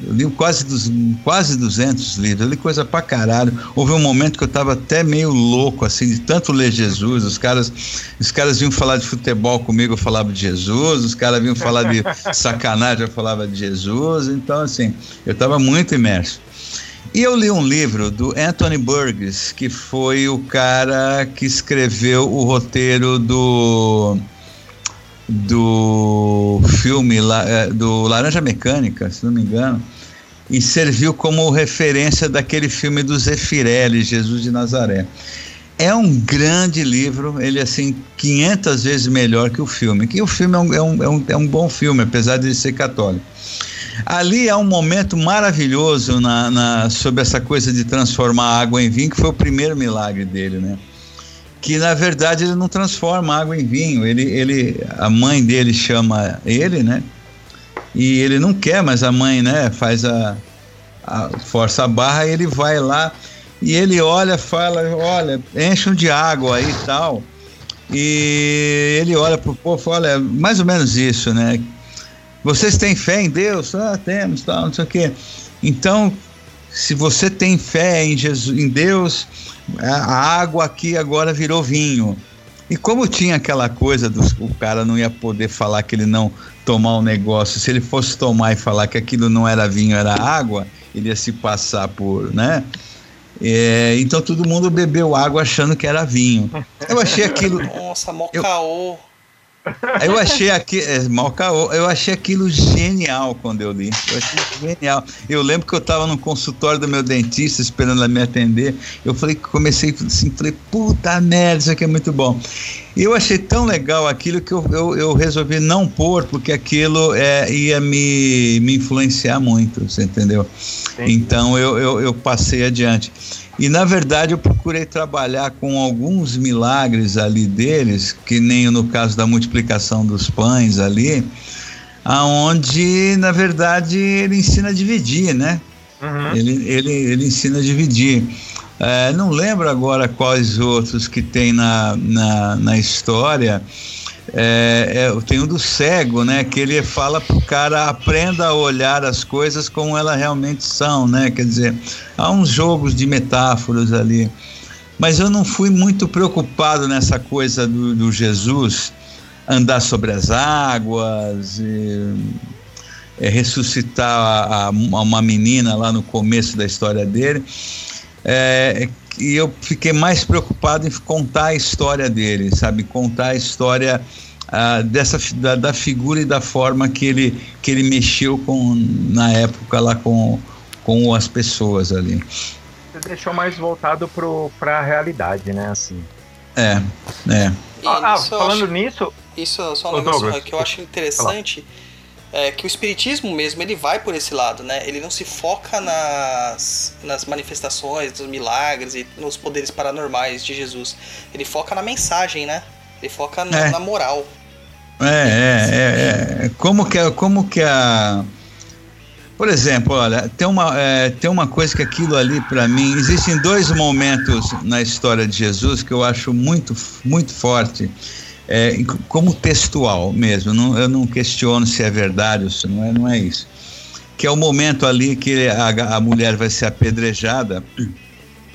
eu li quase, dos, quase 200 livros, eu li coisa pra caralho. Houve um momento que eu tava até meio louco, assim, de tanto ler Jesus. Os caras, os caras vinham falar de futebol comigo, eu falava de Jesus. Os caras vinham falar de sacanagem, eu falava de Jesus. Então, assim, eu tava muito imerso. E eu li um livro do Anthony Burgess, que foi o cara que escreveu o roteiro do do filme eh, do Laranja Mecânica, se não me engano, e serviu como referência daquele filme do Zeffirelli, Jesus de Nazaré. É um grande livro, ele é assim 500 vezes melhor que o filme. Que o filme é um, é um, é um, é um bom filme, apesar de ele ser católico. Ali há um momento maravilhoso na, na- sobre essa coisa de transformar água em vinho, que foi o primeiro milagre dele, né? Que na verdade ele não transforma água em vinho, ele, ele, a mãe dele chama ele, né? E ele não quer, mas a mãe, né, faz a, a força a barra, ele vai lá e ele olha, fala, olha, enchem de água aí e tal. E ele olha pro povo, fala, olha, mais ou menos isso, né? Vocês têm fé em Deus? Ah, temos, tal, não sei o quê. Então, se você tem fé em Jesus, em Deus, a água aqui agora virou vinho. E como tinha aquela coisa do o cara não ia poder falar que ele não tomar um negócio, se ele fosse tomar e falar que aquilo não era vinho, era água, ele ia se passar por, né? É, então todo mundo bebeu água achando que era vinho. Eu achei aquilo, Nossa, mó caô. Eu achei aqui, é, mal caô, eu achei aquilo genial quando eu li. Eu achei genial. Eu lembro que eu estava no consultório do meu dentista esperando ela me atender. Eu falei, comecei assim, falei, puta merda, isso aqui é muito bom. E eu achei tão legal aquilo que eu, eu, eu resolvi não pôr, porque aquilo é, ia me, me influenciar muito, você entendeu? Então eu, eu, eu passei adiante. E na verdade eu procurei trabalhar com alguns milagres ali deles, que nem no caso da multiplicação dos pães ali, aonde na verdade ele ensina a dividir, né? Uhum. Ele, ele, ele ensina a dividir. É, não lembro agora quais outros que tem na, na, na história. É, é, tem o do cego, né? Que ele fala pro cara aprenda a olhar as coisas como elas realmente são, né? Quer dizer, há uns jogos de metáforas ali. Mas eu não fui muito preocupado nessa coisa do, do Jesus andar sobre as águas, e, é, ressuscitar a, a, uma menina lá no começo da história dele. É, e eu fiquei mais preocupado em contar a história dele, sabe? Contar a história ah, dessa da, da, figura e da forma que ele que ele mexeu com na época lá com com as pessoas ali. Você deixou mais voltado para a realidade, né? Assim. É, é. E Ah, eu falando acho- nisso, Isso só um negócio Douglas, que eu acho interessante é que o espiritismo mesmo ele vai por esse lado, né? Ele não se foca nas, nas manifestações, dos milagres e nos poderes paranormais de Jesus. Ele foca na mensagem, né? Ele foca na, É. na moral. É, é, é, é. Como que, a- como que a, Por exemplo, olha, tem uma, é, tem uma coisa que aquilo ali para mim, existem dois momentos na história de Jesus que eu acho muito, muito forte, é, como textual mesmo. Não, eu não questiono se é verdade ou se não é, não é isso. Que é o momento ali que a, a mulher vai ser apedrejada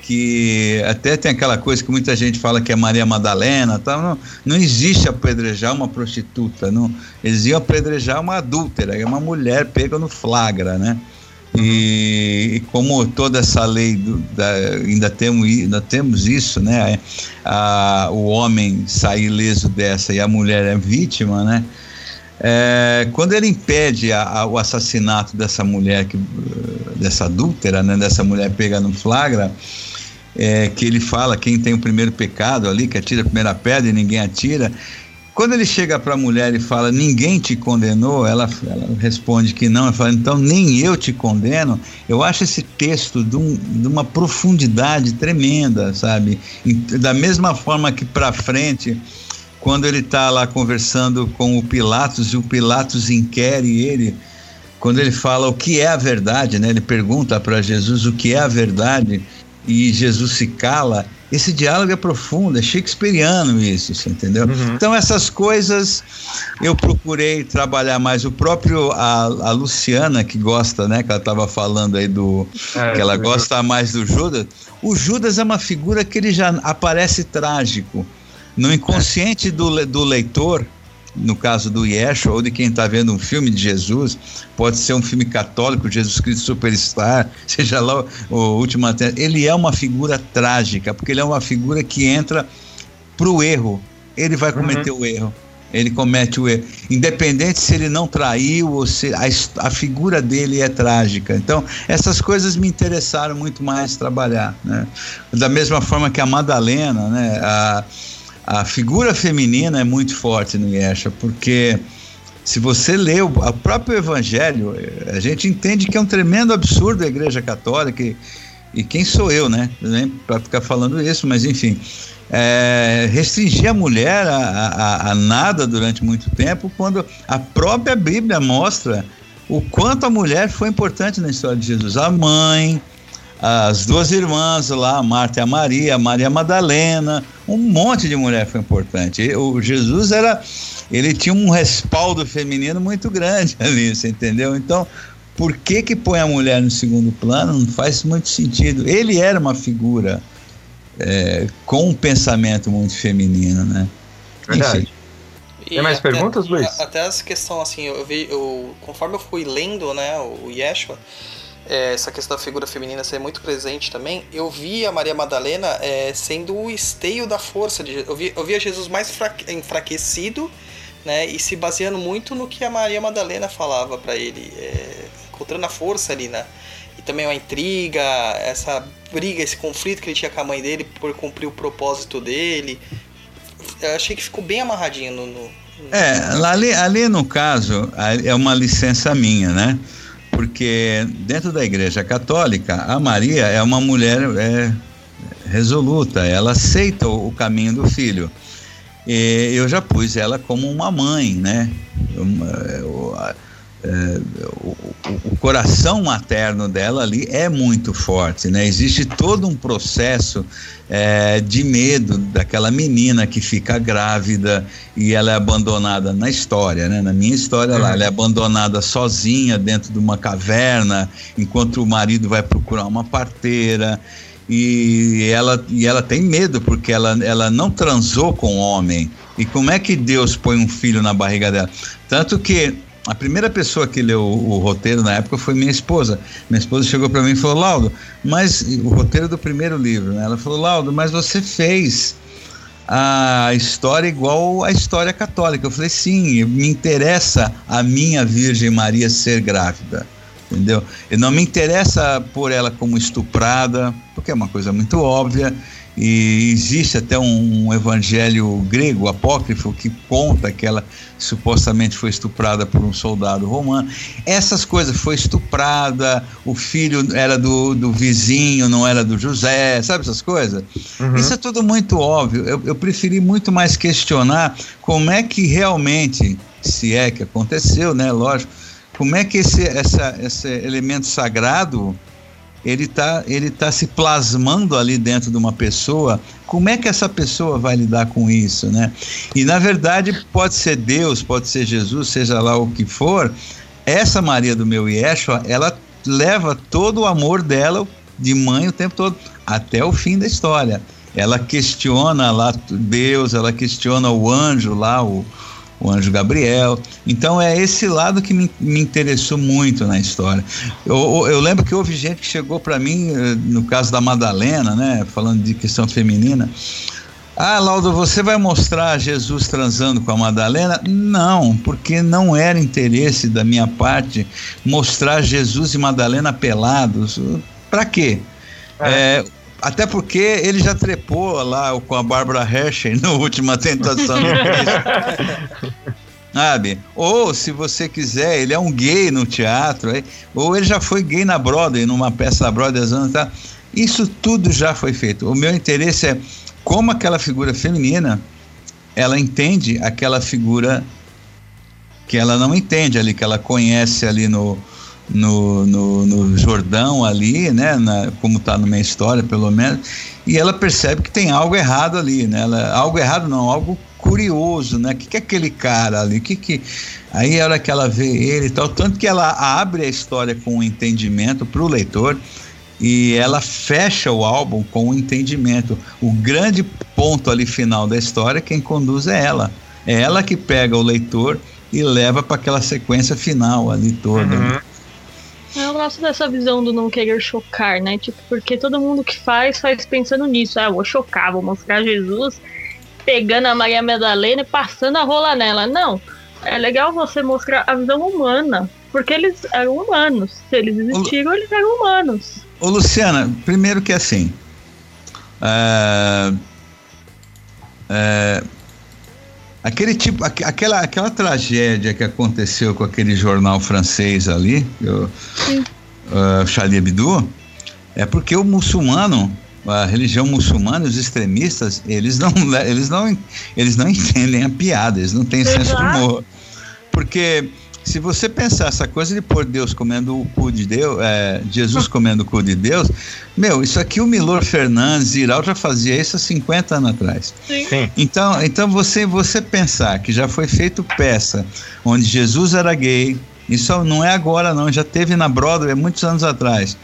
que até tem aquela coisa que muita gente fala que é Maria Madalena, tá? não, não existe apedrejar uma prostituta, não, eles iam apedrejar uma adúltera, é uma mulher pega no flagra, né? E, e como toda essa lei do, da, ainda, temos, ainda temos isso, né? A, o homem sair ileso dessa e a mulher é vítima, né? É, quando ele impede a, a, o assassinato dessa mulher, que, dessa adúltera, né, dessa mulher pega no flagra, é, que ele fala quem tem o primeiro pecado ali, que atira a primeira pedra e ninguém atira. Quando ele chega para a mulher e fala, ninguém te condenou, ela, ela responde que não, ela fala, então nem eu te condeno. Eu acho esse texto de, um, de uma profundidade tremenda, sabe? Da mesma forma que para frente quando ele está lá conversando com o Pilatos e o Pilatos inquere ele, quando ele fala o que é a verdade, né? Ele pergunta para Jesus o que é a verdade e Jesus se cala. Esse diálogo é profundo, é shakespeariano isso, entendeu? Uhum. Então essas coisas eu procurei trabalhar mais. O próprio a, a Luciana que gosta, né? Que ela estava falando aí do é, que ela gosta mais do Judas. O Judas é uma figura que ele já aparece trágico no inconsciente do, do leitor, no caso do Yeshua, ou de quem está vendo um filme de Jesus, pode ser um filme católico, Jesus Cristo Superstar, seja lá o, o último. Ele é uma figura trágica, porque ele é uma figura que entra para o erro. Ele vai cometer uhum. o erro. Ele comete o erro. Independente se ele não traiu ou se a, a figura dele é trágica. Então, essas coisas me interessaram muito mais trabalhar. Né? Da mesma forma que a Madalena, né? A, a figura feminina é muito forte no Yeshua, porque se você lê o, o, próprio Evangelho, a gente entende que é um tremendo absurdo a Igreja Católica, e, e quem sou eu, né? Para ficar falando isso, mas enfim. É, restringir a mulher a, a, a, nada durante muito tempo, quando a própria Bíblia mostra o quanto a mulher foi importante na história de Jesus. A mãe, as duas irmãs lá, Marta e a Maria, a Maria Madalena, um monte de mulher foi importante. O Jesus era, ele tinha um respaldo feminino muito grande ali, você entendeu? Então, por que que põe a mulher no segundo plano? Não faz muito sentido. Ele era uma figura é, com um pensamento muito feminino, né? Verdade. Enfim. Tem mais até, perguntas, Luiz? Até essa questão, assim, eu vi, eu, conforme eu fui lendo, né, o Yeshua, é, essa questão da figura feminina ser muito presente também, eu vi a Maria Madalena é, sendo o esteio da força. De, eu, vi, eu via Jesus mais enfraquecido né, e se baseando muito no que a Maria Madalena falava para ele, é, encontrando a força ali, né? E também uma intriga, essa briga, esse conflito que ele tinha com a mãe dele por cumprir o propósito dele. Eu achei que ficou bem amarradinho no. no é, ali, ali no caso, é uma licença minha, né? Porque dentro da Igreja Católica, a Maria é uma mulher é, resoluta, ela aceita o, caminho do filho. E eu já pus ela como uma mãe, né? Uma, é, o, o, coração materno dela ali é muito forte, né? Existe todo um processo é, de medo daquela menina que fica grávida e ela é abandonada na história, né? Na minha história, uhum. lá, ela é abandonada sozinha dentro de uma caverna, enquanto o marido vai procurar uma parteira e ela, e ela tem medo porque ela, ela não transou com o homem. E como é que Deus põe um filho na barriga dela? Tanto que a primeira pessoa que leu o, o, roteiro na época foi minha esposa. Minha esposa chegou para mim e falou: Laudo, mas o roteiro do primeiro livro, né? Ela falou: Laudo, mas você fez a história igual a história católica. Eu falei: sim, me interessa a minha Virgem Maria ser grávida. Entendeu? E não me interessa por ela como estuprada, porque é uma coisa muito óbvia e existe até um, um, evangelho grego apócrifo que conta que ela supostamente foi estuprada por um soldado romano. Essas coisas, foi estuprada, o filho era do, do vizinho, não era do José, sabe essas coisas? Uhum. Isso é tudo muito óbvio. Eu, eu preferi muito mais questionar como é que realmente, se é que aconteceu, né? Lógico como é que esse, essa, esse elemento sagrado ele está ele tá se plasmando ali dentro de uma pessoa, como é que essa pessoa vai lidar com isso, né? E na verdade pode ser Deus, pode ser Jesus, seja lá o que for, essa Maria do meu Yeshua, ela leva todo o amor dela de mãe o tempo todo, até o fim da história. Ela questiona lá Deus, ela questiona o anjo lá, o, o anjo Gabriel. Então é esse lado que me, me interessou muito na história. Eu, eu, lembro que houve gente que chegou para mim, eh, no caso da Madalena, né, falando de questão feminina. Ah, Laudo, você vai mostrar Jesus transando com a Madalena? Não, porque não era interesse da minha parte mostrar Jesus e Madalena pelados. Para quê? É. É, até porque ele já trepou lá com a Bárbara Hershey no Última Tentação do Cristo. Sabe? Ou, se você quiser, ele é um gay no teatro, ou ele já foi gay na Broadway, numa peça da Broadway anos tá? Isso tudo já foi feito. O meu interesse é como aquela figura feminina ela entende aquela figura que ela não entende ali, que ela conhece ali no, no, no, no Jordão ali, né, na, como está na minha história, pelo menos, e ela percebe que tem algo errado ali, né, ela, algo errado não, algo curioso, né, o que, que é aquele cara ali, que que... Aí a hora que ela vê ele e tal, tanto que ela abre a história com um entendimento para o leitor, e ela fecha o álbum com um entendimento. O grande ponto ali final da história, quem conduz é ela. É ela que pega o leitor e leva para aquela sequência final ali toda. Uhum. Eu gosto dessa visão do não querer chocar, né? Tipo, porque todo mundo que faz, faz pensando nisso. Ah, vou chocar, vou mostrar Jesus pegando a Maria Madalena e passando a rola nela. Não. É legal você mostrar a visão humana. Porque eles eram humanos. Se eles existiram, eles eram humanos. Ô, Luciana, primeiro que assim. É, é, Aquele tipo, aquela, aquela tragédia que aconteceu com aquele jornal francês ali, o uh, Charlie Hebdo, é porque o muçulmano, a religião muçulmana, os extremistas, eles não, eles não, eles não entendem a piada, eles não têm senso de humor. Porque se você pensar essa coisa de pôr Deus comendo o cu de Deus, é, Jesus comendo o cu de Deus, meu, isso aqui o Milor Fernandes, Iral já fazia isso há 50 anos atrás. Sim. Então, então você, você pensar que já foi feito peça onde Jesus era gay, isso não é agora não, já teve na Broadway muitos anos atrás.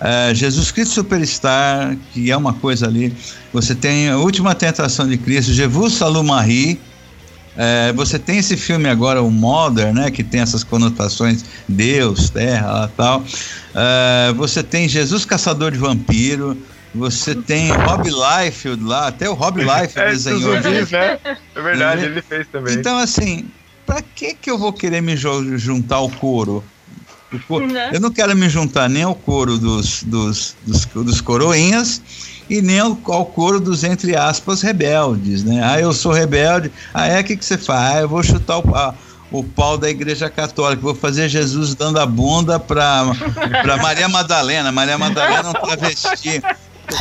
Uh, Jesus Cristo Superstar, que é uma coisa ali. Você tem a Última Tentação de Cristo, Jesus Salumari, é, você tem esse filme agora, o Mother, né, que tem essas conotações Deus, terra, tal. É, você tem Jesus Caçador de Vampiro. Você tem Rob Liefeld lá, até o Rob Liefeld é, desenhou. Zumbis, né? É verdade, ele fez também. Então, assim, pra que que eu vou querer me juntar ao coro? coro né? eu não quero me juntar nem ao coro dos, dos, dos, dos coroinhas e nem ao, ao coro dos, entre aspas, rebeldes, né? Ah, eu sou rebelde. Ah, é? O que, que você faz? Ah, eu vou chutar o, a, o pau da igreja católica, vou fazer Jesus dando a bunda para Maria Madalena. Maria Madalena é um travesti.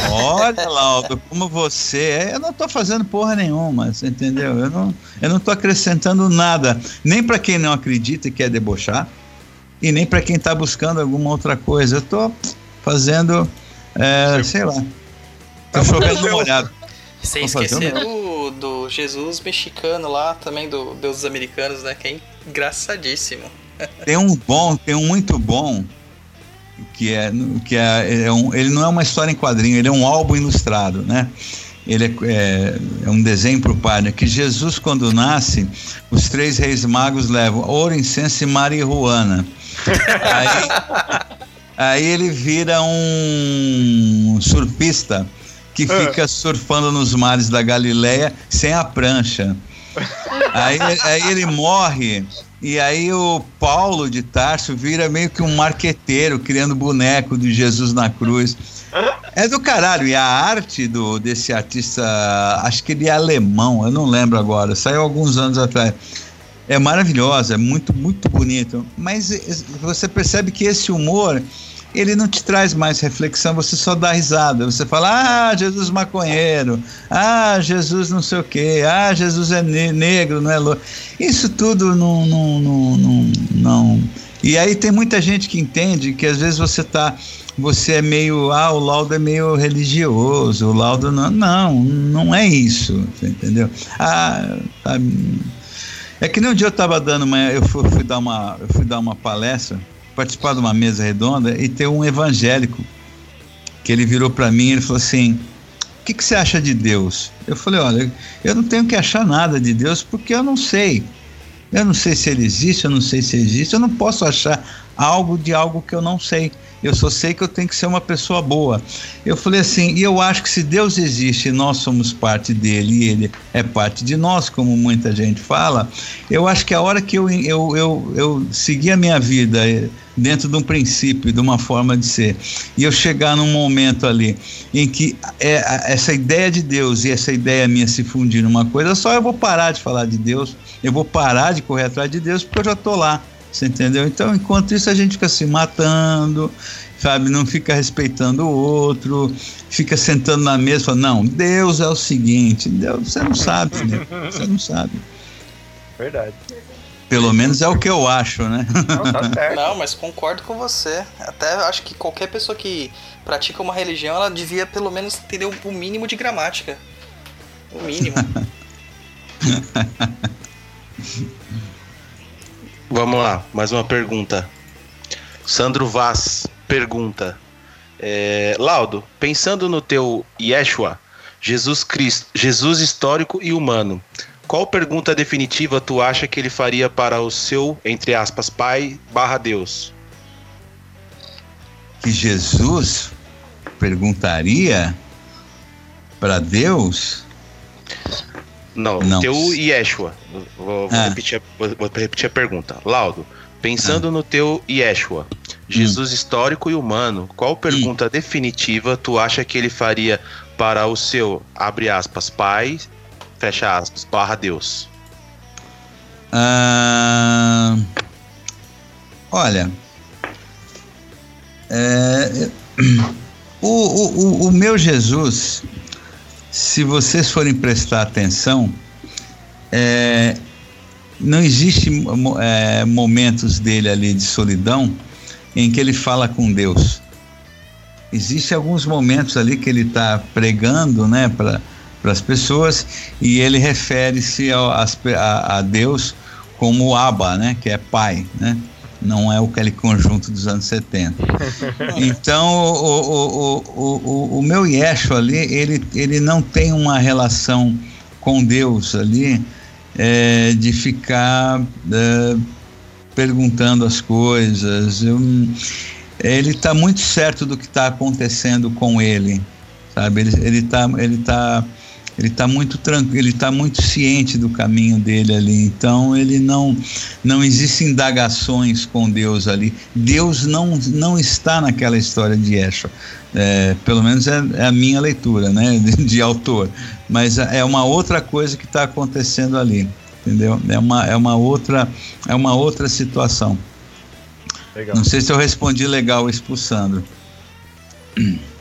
Olha, Laudo, como você é. Eu não estou fazendo porra nenhuma, você entendeu? Eu não, eu não tô acrescentando nada, nem para quem não acredita e quer debochar, e nem para quem está buscando alguma outra coisa. Eu estou fazendo, é, sei lá, Tá chovendo no molhado. Sem esquecer do, do Jesus mexicano lá, também do Deuses Americanos, né? Que é engraçadíssimo. Tem um bom, tem um muito bom, que é, que é, é um, ele não é uma história em quadrinho, ele é um álbum ilustrado, né? Ele é, é, é um desenho para o padre, que Jesus, quando nasce, os três reis magos levam ouro, incenso e marihuana. aí, aí ele vira um surfista que ah. fica surfando nos mares da Galileia sem a prancha. Aí, aí ele morre e aí o Paulo de Tarso vira meio que um marqueteiro, criando boneco de Jesus na cruz. É do caralho. E a arte do, desse artista, acho que ele é alemão, eu não lembro agora, saiu alguns anos atrás. É maravilhosa, é muito, muito bonito. Mas você percebe que esse humor ele não te traz mais reflexão, você só dá risada. Você fala, ah, Jesus maconheiro, ah, Jesus não sei o quê, ah, Jesus é ne negro, não é louco. Isso tudo não, não, não, não, não, E aí tem muita gente que entende que às vezes você tá você é meio, ah, o laudo é meio religioso, o laudo não, não, não é isso, entendeu? Ah, tá, é que nem um dia eu estava dando uma, eu fui, fui, dar uma, eu fui dar uma palestra, participar de uma mesa redonda e ter um evangélico que ele virou para mim e ele falou assim, o que, que você acha de Deus? Eu falei, olha, eu não tenho que achar nada de Deus porque eu não sei. Eu não sei se ele existe, eu não sei se existe, eu não posso achar algo de algo que eu não sei eu só sei que eu tenho que ser uma pessoa boa. Eu falei assim, e eu acho que se Deus existe e nós somos parte dele e ele é parte de nós, como muita gente fala, eu acho que a hora que eu, eu, eu, eu seguir a minha vida eh, dentro de um princípio, de uma forma de ser, e eu chegar num momento ali em que é, essa ideia de Deus e essa ideia minha se fundir numa coisa só, eu vou parar de falar de Deus, eu vou parar de correr atrás de Deus, porque eu já estou lá. Você entendeu? Então, enquanto isso, a gente fica se matando, sabe? Não fica respeitando o outro, fica sentando na mesa e fala, não, Deus é o seguinte, Deus, você não sabe, né? Você não sabe. Verdade. Pelo menos é o que eu acho, né? Não, tá certo. Não, mas concordo com você. Até acho que qualquer pessoa que pratica uma religião, ela devia pelo menos entender o mínimo de gramática. O mínimo. Vamos lá, mais uma pergunta. Sandro Vaz pergunta: é, Laudo, pensando no teu Yeshua, Jesus Cristo, Jesus histórico e humano, qual pergunta definitiva tu acha que ele faria para o seu, entre aspas, pai barra Deus? Que Jesus perguntaria para Deus? Não, não. teu Yeshua. Vou, vou, ah. repetir, vou, vou, repetir, a pergunta. Laudo, pensando ah. no teu Yeshua, Jesus hum. histórico e humano, qual pergunta hum. definitiva tu acha que ele faria para o seu, abre aspas, pai, fecha aspas, barra Deus? Ah, olha, é, o, o, o meu Jesus se vocês forem prestar atenção, é, não existe é, momentos dele ali de solidão em que ele fala com Deus. Existem alguns momentos ali que ele está pregando, né, para as pessoas e ele refere-se a, a, a Deus como Abba, né, que é pai, né? Não é aquele conjunto dos anos 70. Então, o, o, o, o, meu Yeshua ali, ele, ele não tem uma relação com Deus ali é, de ficar é, perguntando as coisas. Ele está muito certo do que está acontecendo com ele, sabe? Ele está ele tá, ele está muito tranquilo, ele está muito ciente do caminho dele ali. Então ele não não existem indagações com Deus ali. Deus não não está naquela história de Yeshua. É, pelo menos é, é, a minha leitura, né, de, de autor. Mas é uma outra coisa que está acontecendo ali, entendeu? É uma é uma outra é uma outra situação. Legal. Não sei se eu respondi legal expulsando.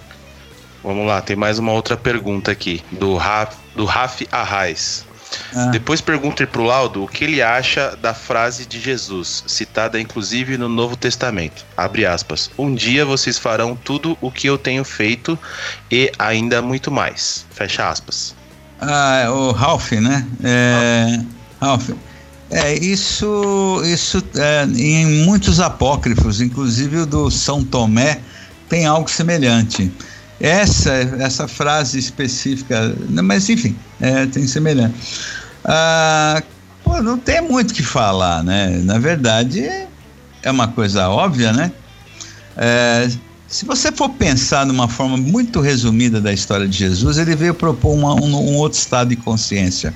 Vamos lá, tem mais uma outra pergunta aqui, do, Raf, do Raf Arraes. Ah. Depois pergunta para o Laudo o que ele acha da frase de Jesus, citada inclusive no Novo Testamento. Abre aspas. Um dia vocês farão tudo o que eu tenho feito e ainda muito mais. Fecha aspas. Ah, o Ralph, né? É, Ralph. É, isso, isso é, em muitos apócrifos, inclusive o do São Tomé, tem algo semelhante. Essa, essa frase específica, mas enfim, é, tem semelhança. Ah, pô, não tem muito o que falar, né? Na verdade, é uma coisa óbvia, né? É, se você for pensar numa forma muito resumida da história de Jesus, ele veio propor uma, um, um, outro estado de consciência,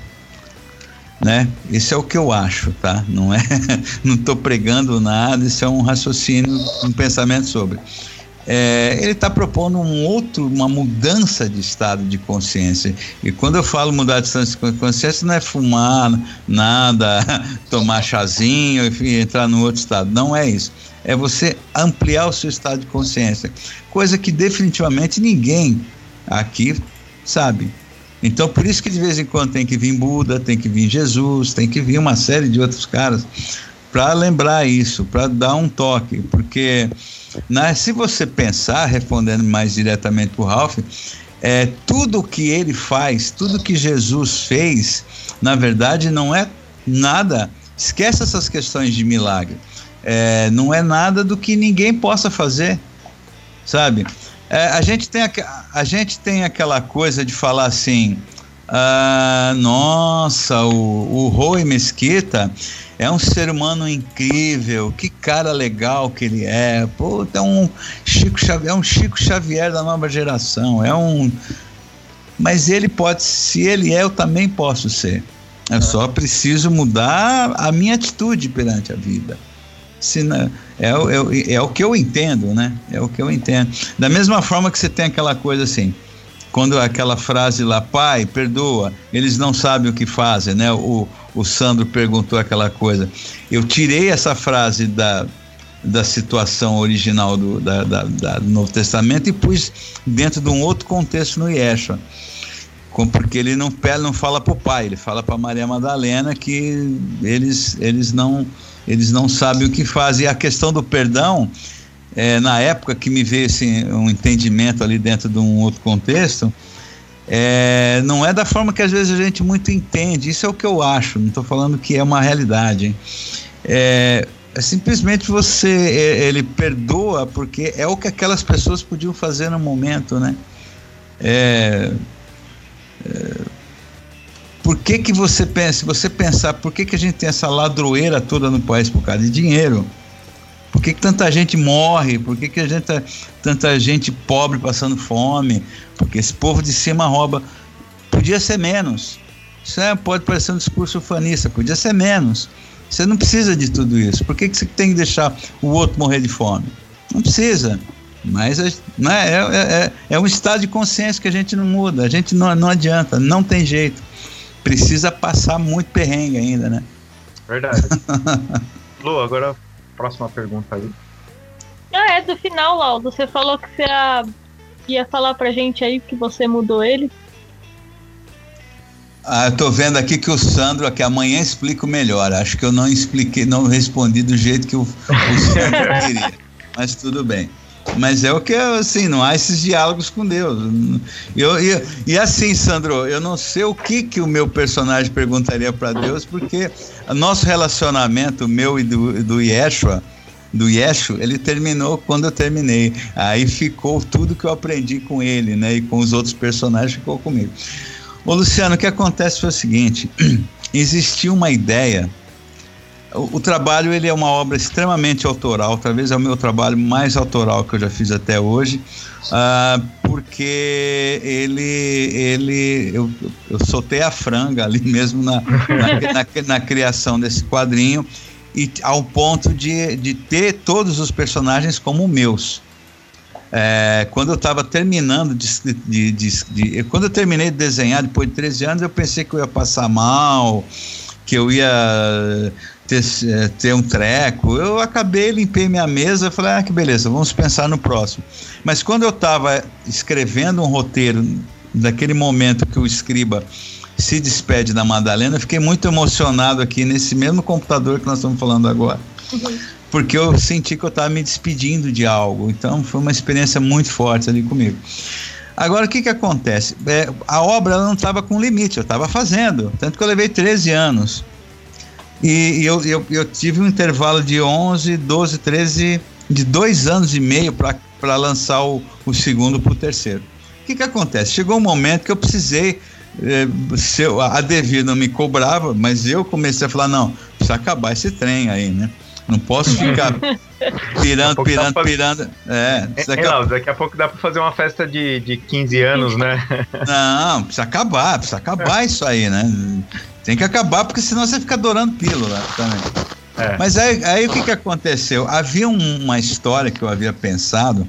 né? Isso é o que eu acho, tá? Não é, não estou pregando nada. Isso é um raciocínio, um pensamento sobre é, ele está propondo um outro, uma mudança de estado de consciência. E quando eu falo mudar de estado de consciência, não é fumar nada, tomar chazinho, enfim, entrar no outro estado. Não é isso. É você ampliar o seu estado de consciência. Coisa que definitivamente ninguém aqui sabe. Então, por isso que de vez em quando tem que vir Buda, tem que vir Jesus, tem que vir uma série de outros caras para lembrar isso, para dar um toque, porque né, se você pensar, respondendo mais diretamente para o Ralph, é, tudo que ele faz, tudo que Jesus fez, na verdade não é nada, esquece essas questões de milagre, é, não é nada do que ninguém possa fazer, sabe? É, a, gente tem a, a gente tem aquela coisa de falar assim, ah, nossa, o, o Rui Mesquita é um ser humano incrível, que cara legal que ele é. Pô, é um Chico Xavier, é um Chico Xavier da nova geração, é um mas ele pode, se ele é, eu também posso ser. Eu só preciso mudar a minha atitude perante a vida. Se não, é, é, é o que eu entendo, né? É o que eu entendo. Da mesma forma que você tem aquela coisa assim, quando aquela frase lá, pai, perdoa, eles não sabem o que fazem, né? O, o Sandro perguntou aquela coisa. Eu tirei essa frase da, da situação original do, da, da, da, do Novo Testamento e pus dentro de um outro contexto no Yeshua. Porque ele não, não fala para o pai, ele fala para Maria Madalena que eles, eles, não, eles não sabem o que fazem. E a questão do perdão, é, na época que me veio assim, um entendimento ali dentro de um outro contexto, é, não é da forma que às vezes a gente muito entende. Isso é o que eu acho. Não estou falando que é uma realidade. É, é, simplesmente você é, ele perdoa porque é o que aquelas pessoas podiam fazer no momento, né? É, é, por que que você pensa? Se você pensar, por que que a gente tem essa ladroeira toda no país por causa de dinheiro? Por que, que tanta gente morre? Por que, que a gente, tanta gente pobre passando fome? Porque esse povo de cima rouba. Podia ser menos. Isso é, pode parecer um discurso ufanista, podia ser menos. Você não precisa de tudo isso. Por que, que você tem que deixar o outro morrer de fome? Não precisa. Mas não é, é, é, é um estado de consciência que a gente não muda. A gente não, não adianta, não tem jeito. Precisa passar muito perrengue ainda, né? Verdade. Lu, agora próxima pergunta aí. Ah, é do final, Laudo. Você falou que você ia, ia falar pra gente aí que você mudou ele. Ah, eu tô vendo aqui que o Sandro, que amanhã explico melhor. Acho que eu não expliquei, não respondi do jeito que o, o Sandro queria. Mas tudo bem. Mas é o que, assim, não há esses diálogos com Deus. Eu, eu, e assim, Sandro, eu não sei o que, que o meu personagem perguntaria para Deus, porque nosso relacionamento, meu e do, do Yeshua, do Yeshua, ele terminou quando eu terminei. Aí ficou tudo que eu aprendi com ele, né? E com os outros personagens ficou comigo. Ô Luciano, o que acontece foi o seguinte: existia uma ideia o, o, trabalho ele é uma obra extremamente autoral, talvez é o meu trabalho mais autoral que eu já fiz até hoje, uh, porque ele, ele eu, eu soltei a franga ali mesmo na, na, na, na criação desse quadrinho e ao ponto de, de ter todos os personagens como meus. É, quando eu estava terminando de, de, de, de, Quando eu terminei de desenhar, depois de 13 anos, eu pensei que eu ia passar mal, que eu ia ter, é, ter um treco. Eu acabei, limpei minha mesa, falei, ah, que beleza, vamos pensar no próximo. Mas quando eu estava escrevendo um roteiro, daquele momento que o escriba se despede da Madalena, eu fiquei muito emocionado aqui nesse mesmo computador que nós estamos falando agora. Porque eu senti que eu estava me despedindo de algo. Então foi uma experiência muito forte ali comigo. Agora, o que, que acontece? É, a obra não estava com limite, eu estava fazendo. Tanto que eu levei 13 anos. E, eu, eu, eu, tive um intervalo de 11, 12, 13, de dois anos e meio para lançar o, o segundo para o terceiro. O que, que acontece? Chegou um momento que eu precisei. Eh, se eu, a Devir não me cobrava, mas eu comecei a falar: não, precisa acabar esse trem aí, né? Não posso ficar pirando, pirando, pra... pirando. É, é daqui, a... daqui a pouco dá para fazer uma festa de, de 15 anos, né? Não, precisa acabar, precisa acabar isso aí, né? Tem que acabar, porque senão você fica adorando pílula também. É. Mas aí, aí, o que, que aconteceu? Havia um, uma história que eu havia pensado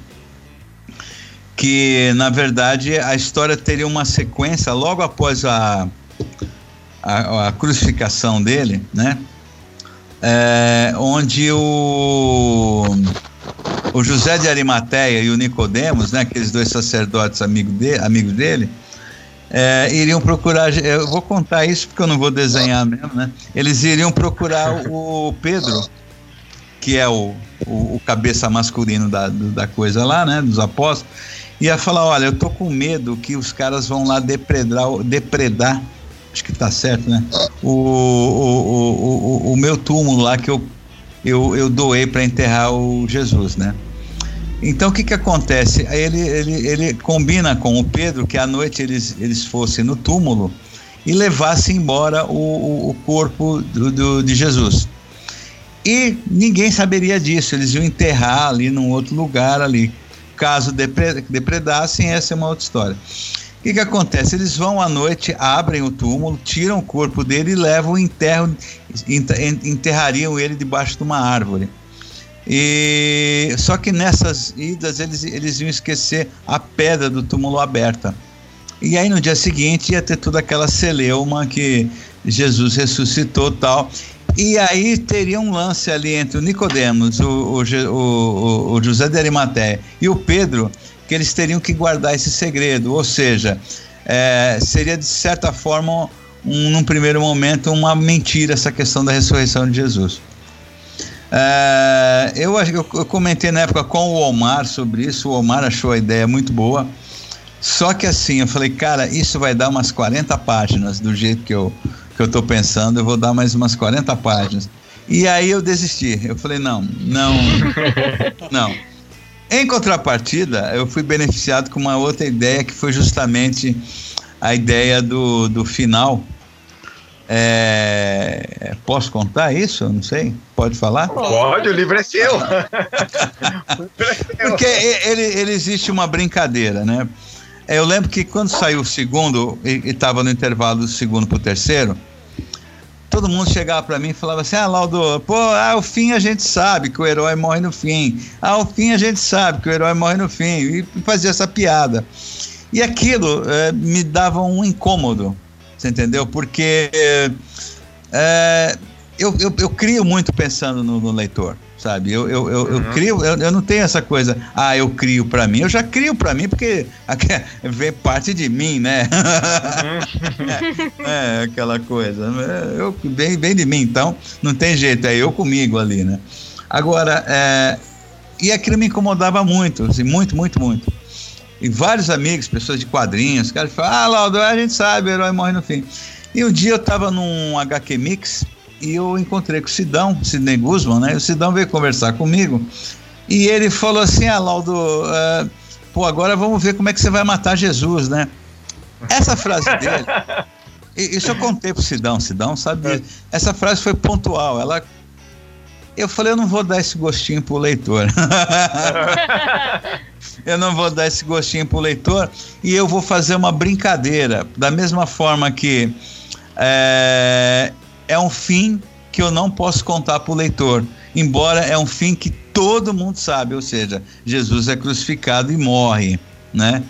que, na verdade, a história teria uma sequência logo após a, a, a crucificação dele, né? É, onde o, o José de Arimateia e o Nicodemos, né, aqueles dois sacerdotes amigo de, amigos dele, é, iriam procurar. Eu vou contar isso porque eu não vou desenhar mesmo, né? Eles iriam procurar o Pedro, que é o, o, o cabeça masculino da, da coisa lá, né? Dos apóstolos. Ia falar: olha, eu tô com medo que os caras vão lá depredar, depredar acho que tá certo, né? O, o, o, o, meu túmulo lá que eu, eu, eu doei para enterrar o Jesus, né? Então o que que acontece? Ele, ele, ele combina com o Pedro que à noite eles, eles fossem no túmulo e levassem embora o, o, o corpo do, do, de Jesus. E ninguém saberia disso, eles iam enterrar ali num outro lugar ali. Caso depredassem, essa é uma outra história. O que, que acontece? Eles vão à noite, abrem o túmulo, tiram o corpo dele e levam o enterro, enterrariam ele debaixo de uma árvore. E só que nessas idas eles, eles iam esquecer a pedra do túmulo aberta. E aí no dia seguinte ia ter toda aquela celeuma que Jesus ressuscitou tal. E aí teria um lance ali entre o Nicodemos, o, o, o, o José de Arimaté e o Pedro, que eles teriam que guardar esse segredo. Ou seja, é, seria de certa forma, um, num primeiro momento, uma mentira essa questão da ressurreição de Jesus. É, eu, eu, eu comentei na época com o Omar sobre isso, o Omar achou a ideia muito boa. Só que assim, eu falei, cara, isso vai dar umas 40 páginas do jeito que eu, que eu tô pensando, eu vou dar mais umas 40 páginas. E aí eu desisti. Eu falei, não, não, não. Em contrapartida, eu fui beneficiado com uma outra ideia que foi justamente a ideia do, do final é, posso contar isso? Não sei. Pode falar? Pode, o livro é seu. Porque ele, ele existe uma brincadeira, né? Eu lembro que quando saiu o segundo, e estava no intervalo do segundo para o terceiro, todo mundo chegava para mim e falava assim: Ah, Laudo, pô, ah, o fim a gente sabe que o herói morre no fim. Ah, o fim a gente sabe que o herói morre no fim. E fazia essa piada. E aquilo é, me dava um incômodo você entendeu? Porque é, eu, eu, eu, crio muito pensando no, no leitor, sabe? Eu, eu, eu, uhum. eu crio, eu, eu, não tenho essa coisa, ah, eu crio para mim. Eu já crio para mim porque vem parte de mim, né? Uhum. é, é, aquela coisa. Eu, vem, vem de mim, então não tem jeito, é eu comigo ali, né? Agora, é, e aquilo me incomodava muito, assim, muito, muito, muito. E vários amigos, pessoas de quadrinhos, cara falam, ah, Laudo, a gente sabe, o herói morre no fim. E um dia eu tava num HQ Mix e eu encontrei com o Sidão, Sidney Guzman, né? E o Sidão veio conversar comigo e ele falou assim, ah, Laudo, uh, pô, agora vamos ver como é que você vai matar Jesus, né? Essa frase dele, isso eu contei pro Sidão, Sidão sabe, é. essa frase foi pontual, ela eu falei, eu não vou dar esse gostinho pro leitor. eu não vou dar esse gostinho pro leitor e eu vou fazer uma brincadeira. Da mesma forma que é, é um fim que eu não posso contar pro leitor. Embora é um fim que todo mundo sabe, ou seja, Jesus é crucificado e morre, né?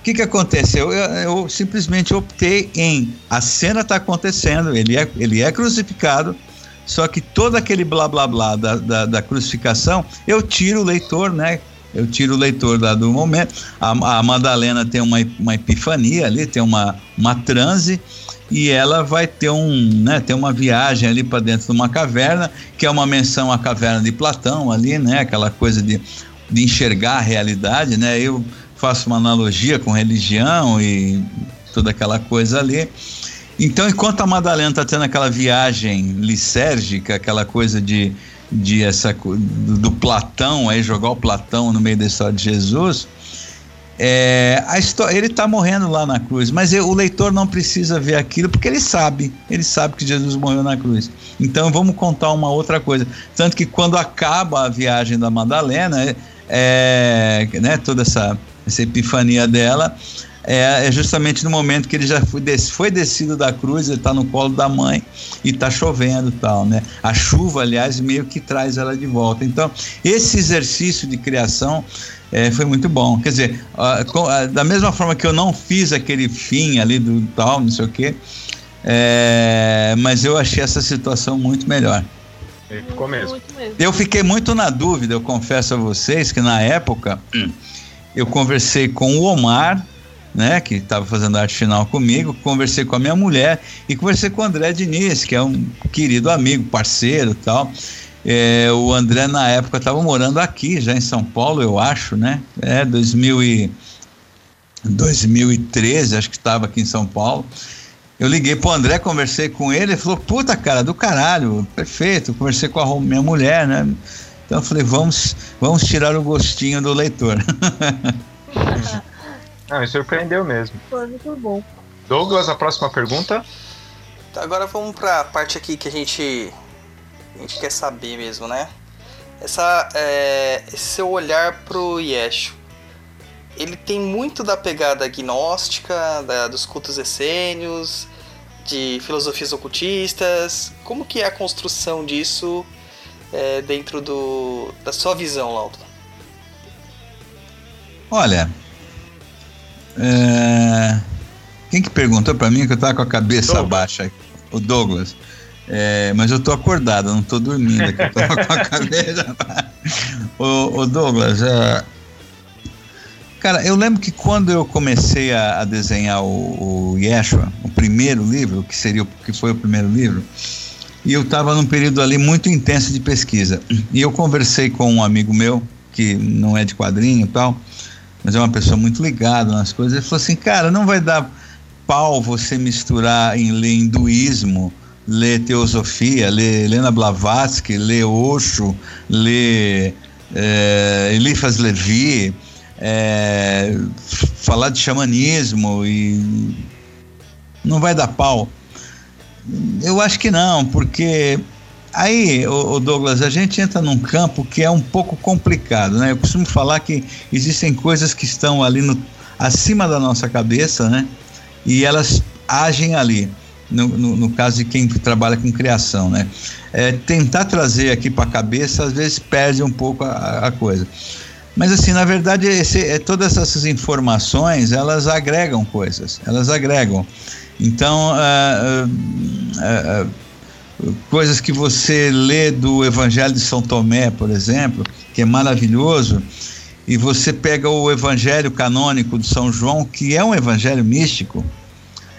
O que, que aconteceu? Eu, eu, simplesmente optei em a cena está acontecendo, ele é, ele é crucificado, só que todo aquele blá blá blá da, da, da crucificação, eu tiro o leitor, né? Eu tiro o leitor do momento. A, a Madalena tem uma, uma epifania ali, tem uma, uma transe e ela vai ter um, né, ter uma viagem ali para dentro de uma caverna, que é uma menção à caverna de Platão ali, né, aquela coisa de, de enxergar a realidade, né? Eu faço uma analogia com religião e toda aquela coisa ali. Então, enquanto a Madalena está tendo aquela viagem lisérgica, aquela coisa de, de essa, do, do, Platão, aí jogar o Platão no meio da história de Jesus, é, a história, ele está morrendo lá na cruz, mas eu, o leitor não precisa ver aquilo porque ele sabe, ele sabe que Jesus morreu na cruz. Então vamos contar uma outra coisa. Tanto que quando acaba a viagem da Madalena, é, né, toda essa, essa epifania dela, é, é, justamente no momento que ele já foi, des, foi descido da cruz, ele está no colo da mãe e está chovendo tal, né? A chuva, aliás, meio que traz ela de volta. Então, esse exercício de criação é, foi muito bom. Quer dizer, da mesma forma que eu não fiz aquele fim ali do tal, não sei o quê, é, mas eu achei essa situação muito melhor. ficou mesmo. Eu fiquei muito na dúvida, eu confesso a vocês que na época eu conversei com o Omar né, que estava fazendo arte final comigo, conversei com a minha mulher e conversei com o André Diniz, que é um querido amigo, parceiro tal. É, o André, na época, estava morando aqui, já em São Paulo, eu acho, né? É, 2000 e, 2013, acho que estava aqui em São Paulo. Eu liguei pro André, conversei com ele, ele falou, puta cara, do caralho, perfeito. Conversei com a minha mulher, né? Então eu falei, vamos, vamos tirar o gostinho do leitor. Não, me surpreendeu mesmo. Foi muito bom. Douglas, a próxima pergunta. Tá, agora vamos pra parte aqui que a gente, a gente quer saber mesmo, né? Essa, é, esse seu olhar pro Yeshu. Ele tem muito da pegada gnóstica, da, dos cultos essênios, de filosofias ocultistas. Como que é a construção disso é, dentro do, da sua visão, Laudo? Olha, é, quem que perguntou para mim que eu tava com a cabeça Douglas. baixa? O Douglas. É, mas eu tô acordado, não tô dormindo aqui, eu com a cabeça. O, o Douglas, é, cara, eu lembro que quando eu comecei a, a desenhar o, o Yeshua, o primeiro livro, que seria que foi o primeiro livro, e eu estava num período ali muito intenso de pesquisa. E eu conversei com um amigo meu, que não é de quadrinho e tal, mas é uma pessoa muito ligada nas coisas. Ele falou assim: cara, não vai dar pau você misturar em ler hinduísmo, ler teosofia, ler Helena Blavatsky, ler Osho, ler é, Eliphas Levi, é, falar de xamanismo e não vai dar pau. Eu acho que não, porque aí, o Douglas, a gente entra num campo que é um pouco complicado, né? Eu costumo falar que existem coisas que estão ali no, acima da nossa cabeça, né? E elas agem ali. No, no, no caso de quem trabalha com criação, né? É, tentar trazer aqui para a cabeça às vezes perde um pouco a, a coisa. Mas assim, na verdade, esse, é, todas essas informações elas agregam coisas, elas agregam. Então, uh, uh, uh, coisas que você lê do Evangelho de São Tomé, por exemplo, que é maravilhoso, e você pega o Evangelho canônico de São João, que é um Evangelho místico,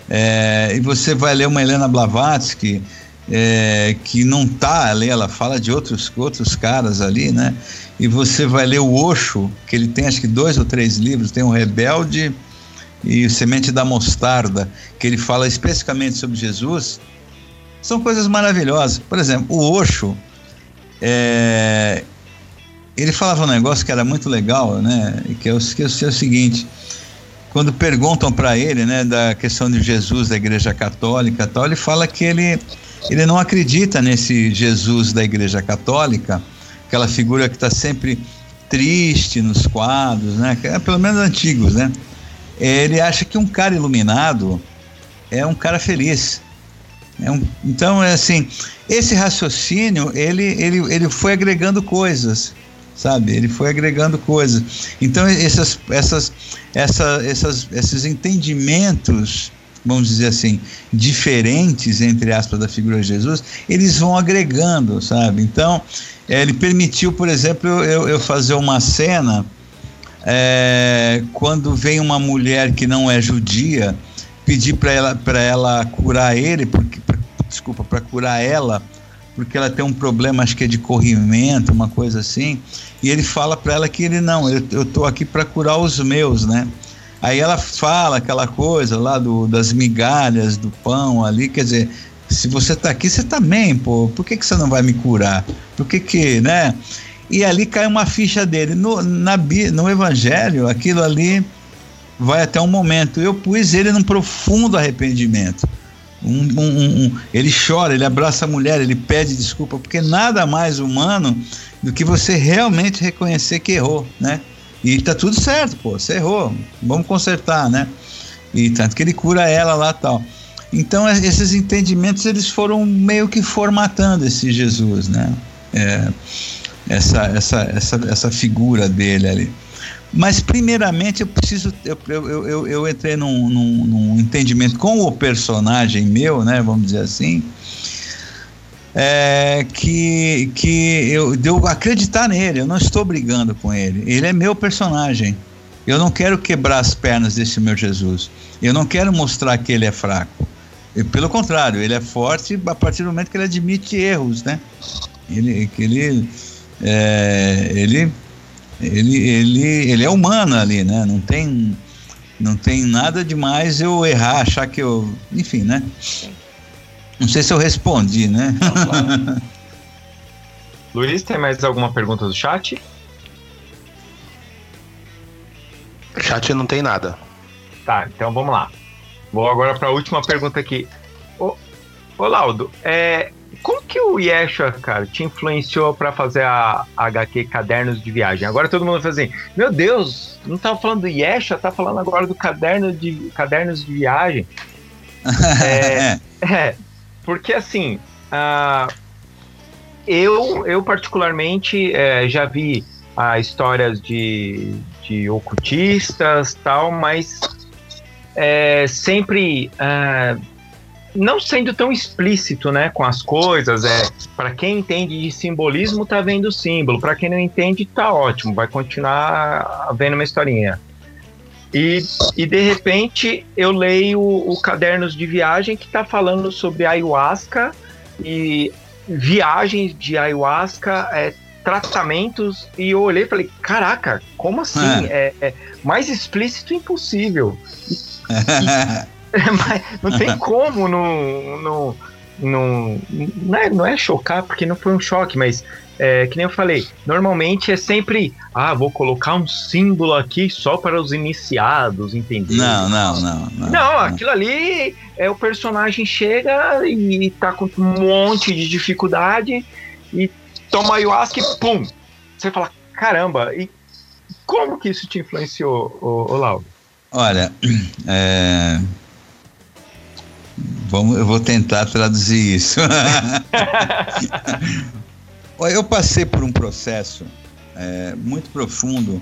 é, e você vai ler uma Helena Blavatsky, é, que não está ali, ela fala de outros, outros caras ali, né? E você vai ler o Osho, que ele tem acho que dois ou três livros, tem o Rebelde e o Semente da Mostarda, que ele fala especificamente sobre Jesus, são coisas maravilhosas. Por exemplo, o Osho, é, ele falava um negócio que era muito legal, né? Que é o, que é o seguinte: quando perguntam para ele, né, da questão de Jesus da Igreja Católica, tal, ele fala que ele ele não acredita nesse Jesus da Igreja Católica, aquela figura que está sempre triste nos quadros, né? É, pelo menos antigos, né? Ele acha que um cara iluminado é um cara feliz. É um, então, é assim, esse raciocínio, ele, ele, ele foi agregando coisas, sabe? Ele foi agregando coisas. Então, essas, essas, essa, essas, esses entendimentos vamos dizer assim, diferentes, entre aspas, da figura de Jesus, eles vão agregando, sabe? Então, é, ele permitiu, por exemplo, eu, eu fazer uma cena é, quando vem uma mulher que não é judia pedir para ela, ela curar ele, porque, pra, desculpa, para curar ela, porque ela tem um problema, acho que é de corrimento, uma coisa assim, e ele fala para ela que ele não, eu, eu tô aqui para curar os meus, né? Aí ela fala aquela coisa lá do, das migalhas do pão ali, quer dizer, se você está aqui, você também, pô, por que, que você não vai me curar? Por que que, né? E ali cai uma ficha dele. No, na, no Evangelho, aquilo ali vai até um momento. Eu pus ele num profundo arrependimento. Um, um, um, ele chora, ele abraça a mulher, ele pede desculpa, porque nada mais humano do que você realmente reconhecer que errou, né? E tá tudo certo, pô, você errou, vamos consertar, né? E tanto que ele cura ela lá tal. Então esses entendimentos eles foram meio que formatando esse Jesus, né? É, essa, essa, essa, essa figura dele ali. Mas primeiramente eu preciso, eu, eu, eu, eu entrei num, num, num entendimento com o personagem meu, né? Vamos dizer assim, é, que, que eu devo acreditar nele, eu não estou brigando com ele. Ele é meu personagem. Eu não quero quebrar as pernas desse meu Jesus. Eu não quero mostrar que ele é fraco. E, pelo contrário, ele é forte a partir do momento que ele admite erros, né? Ele, que ele, é, ele, ele, ele, ele é humano ali, né? Não tem, não tem nada demais eu errar, achar que eu, enfim, né? Não sei se eu respondi, né? Luiz, tem mais alguma pergunta do chat? Chat não tem nada. Tá, então vamos lá. Vou agora para a última pergunta aqui. Ô, ô Laudo, é, como que o Yeshua, cara, te influenciou para fazer a, a HQ Cadernos de Viagem? Agora todo mundo fala assim, meu Deus, não tava falando do Yeshua, tá falando agora do caderno de, Cadernos de Viagem. é, é, porque assim, uh, eu, eu particularmente é, já vi uh, histórias de, de ocultistas tal, mas é, sempre uh, não sendo tão explícito, né, com as coisas. É para quem entende de simbolismo tá vendo o símbolo, para quem não entende tá ótimo, vai continuar vendo uma historinha. E, e de repente eu leio o, Cadernos de Viagem que está falando sobre ayahuasca e viagens de ayahuasca, é, tratamentos, e eu olhei e falei, caraca, como assim? É, é, é mais explícito impossível. não tem como não, não, não, não, é, não é chocar, porque não foi um choque, mas é, que nem eu falei, normalmente é sempre, ah, vou colocar um símbolo aqui só para os iniciados, entendeu? Não, não, não. Não, não aquilo ali é o personagem chega e tá com um monte de dificuldade e toma ayahuasca e pum! Você fala, caramba, e como que isso te influenciou, o, o Lauro? Olha, é... Vamos, eu vou tentar traduzir isso. eu passei por um processo é, muito profundo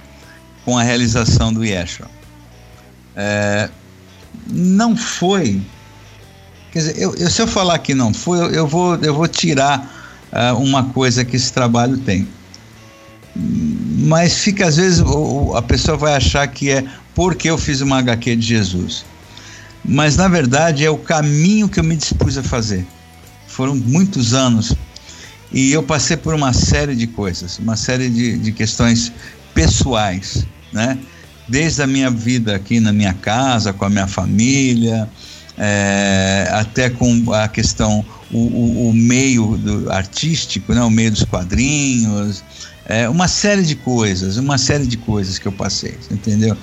com a realização do Yeshua. É, não foi. Quer dizer, eu, eu, se eu falar que não foi, eu, eu vou, eu vou tirar uh, uma coisa que esse trabalho tem. Mas fica, às vezes, a pessoa vai achar que é porque eu fiz uma HQ de Jesus. Mas, na verdade, é o caminho que eu me dispus a fazer. Foram muitos anos e eu passei por uma série de coisas, uma série de, de questões pessoais, né? Desde a minha vida aqui na minha casa, com a minha família, é, até com a questão, o, o, o, meio do artístico, né? o meio dos quadrinhos, é, uma série de coisas, uma série de coisas que eu passei, entendeu?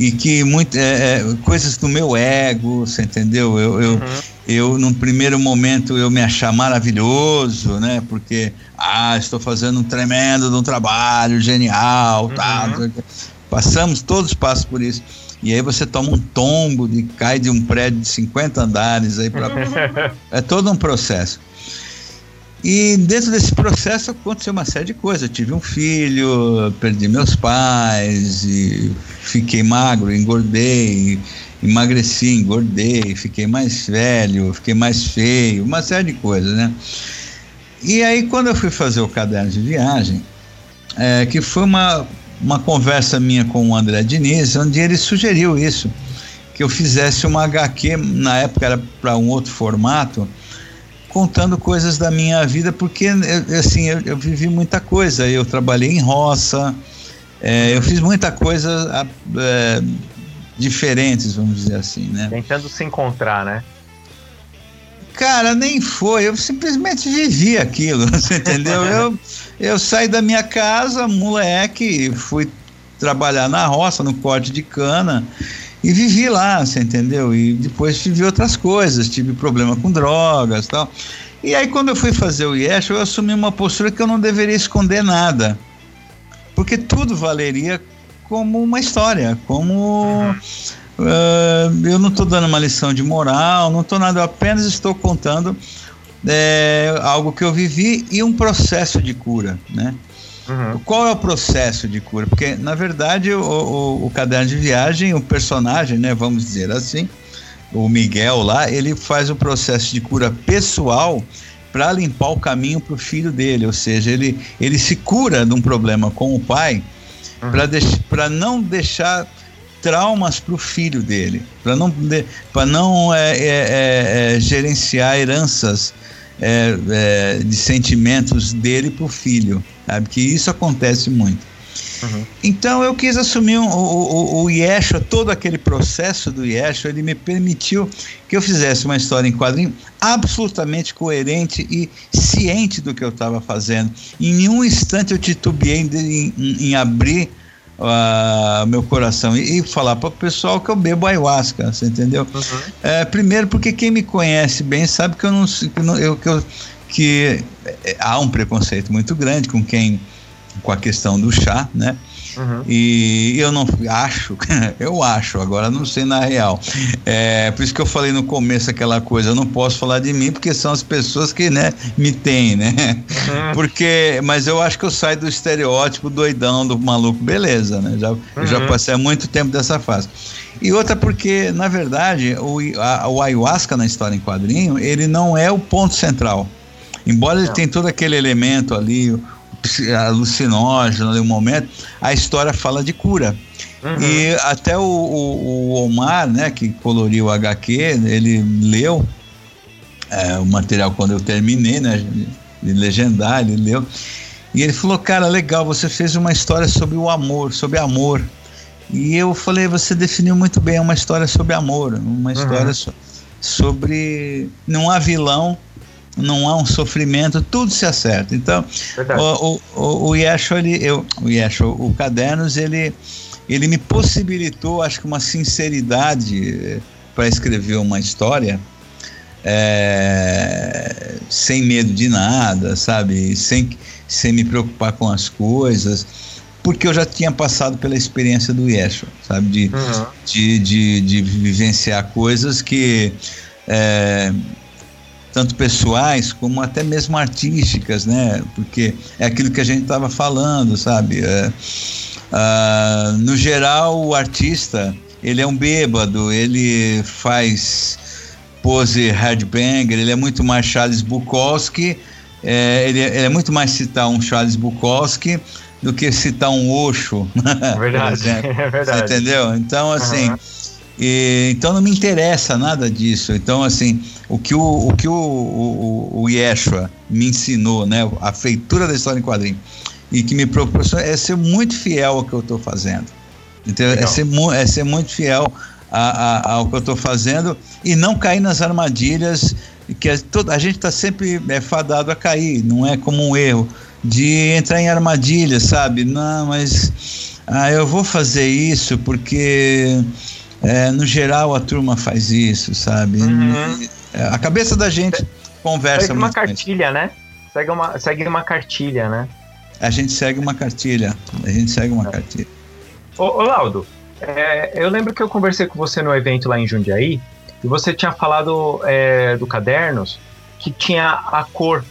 E que muito, é, é, coisas do meu ego, você entendeu? Eu, eu, uhum. eu, num primeiro momento, eu me achar maravilhoso, né? Porque, ah, estou fazendo um tremendo um trabalho genial, uhum. tá? Passamos, todos passam por isso. E aí você toma um tombo, de, cai de um prédio de 50 andares aí para É todo um processo. E dentro desse processo aconteceu uma série de coisas. Eu tive um filho, perdi meus pais, e fiquei magro, engordei, emagreci, engordei, fiquei mais velho, fiquei mais feio, uma série de coisas, né? E aí, quando eu fui fazer o caderno de viagem, é, que foi uma, uma conversa minha com o André Diniz, onde ele sugeriu isso, que eu fizesse uma HQ, na época era para um outro formato, contando coisas da minha vida, porque assim, eu, eu vivi muita coisa. Eu trabalhei em roça, é, eu fiz muita coisa é, diferentes, vamos dizer assim, né? Tentando se encontrar, né? Cara, nem foi, eu simplesmente vivi aquilo, você entendeu? eu, eu saí da minha casa, moleque, fui trabalhar na roça, no corte de cana, e vivi lá, você entendeu? E depois tive outras coisas, tive problema com drogas tal. E aí, quando eu fui fazer o Yesh, eu assumi uma postura que eu não deveria esconder nada. Porque tudo valeria como uma história, como. Uh, eu não estou dando uma lição de moral, não estou nada, eu apenas estou contando é, algo que eu vivi e um processo de cura, né? Uhum. Qual é o processo de cura? Porque, na verdade, o, o, o, caderno de viagem, o personagem, né, vamos dizer assim, o Miguel lá, ele faz o processo de cura pessoal para limpar o caminho para o filho dele, ou seja, ele, ele se cura de um problema com o pai uhum. para não deixar traumas para o filho dele, para não, pra não é, é, é, gerenciar heranças é, é, de sentimentos dele para o filho, sabe? Que isso acontece muito. Uhum. Então eu quis assumir um, o, o, o Yeshua, todo aquele processo do Yeshua, ele me permitiu que eu fizesse uma história em quadrinho absolutamente coerente e ciente do que eu estava fazendo. Em nenhum instante eu titubeei em, em, em abrir uh, meu coração e, e falar para o pessoal que eu bebo ayahuasca, você entendeu? Uhum. É, primeiro porque quem me conhece bem sabe que eu não, que, eu, que, eu, que é, há um preconceito muito grande com quem com a questão do chá, né? Uhum. E eu não acho, eu acho, agora não sei na real. É, por isso que eu falei no começo aquela coisa, eu não posso falar de mim porque são as pessoas que né, me têm, né? Uhum. Porque, mas eu acho que eu saio do estereótipo doidão do maluco, beleza, né? Já, uhum. já passei há muito tempo dessa fase. E outra porque, na verdade, o, a, o ayahuasca na história em quadrinho, ele não é o ponto central. Embora ele tenha todo aquele elemento ali, alucinógeno ali um momento, a história fala de cura. Uhum. E até o, o, o, Omar, né, que coloriu o HQ, ele leu é, o material quando eu terminei, né, de legendar, ele leu. E ele falou, cara, legal, você fez uma história sobre o amor, sobre amor. E eu falei, você definiu muito bem, é uma história sobre amor, uma história uhum. so, sobre. Não há vilão, não há um sofrimento, tudo se acerta. Então, o, o, o Yeshua, ele, eu, o Yeshua, o Cadernos, ele, ele me possibilitou, acho que uma sinceridade eh, para escrever uma história é, sem medo de nada, sabe? Sem, sem me preocupar com as coisas, porque eu já tinha passado pela experiência do Yeshua, sabe? De, uhum. de, de, de, vivenciar coisas que. É, tanto pessoais como até mesmo artísticas, né? Porque é aquilo que a gente estava falando, sabe? É, uh, no geral, o artista ele é um bêbado, ele faz pose headbanger, ele é muito mais Charles Bukowski, é, ele, é, ele, é muito mais citar um Charles Bukowski do que citar um Osho. Verdade, é verdade. Você entendeu? Então, assim. Uhum e, então não me interessa nada disso. Então, assim, o que o, o, que o, o, o Yeshua me ensinou, né, a feitura da história em quadrinho, e que me proporciona é ser muito fiel ao que eu estou fazendo. Entendeu? É ser, é ser muito fiel a, a, ao que eu estou fazendo e não cair nas armadilhas que a, toda, a gente está sempre é, fadado a cair, não é como um erro de entrar em armadilhas, sabe? Não, mas ah, eu vou fazer isso porque é, no geral, a turma faz isso, sabe? Uhum. É, a cabeça da gente conversa Segue uma cartilha, né? Segue uma, segue uma cartilha, né? A gente segue uma cartilha. A gente segue uma é. cartilha. Ô, ô Laudo, é, eu lembro que eu conversei com você no evento lá em Jundiaí e você tinha falado é, do cadernos que tinha a cor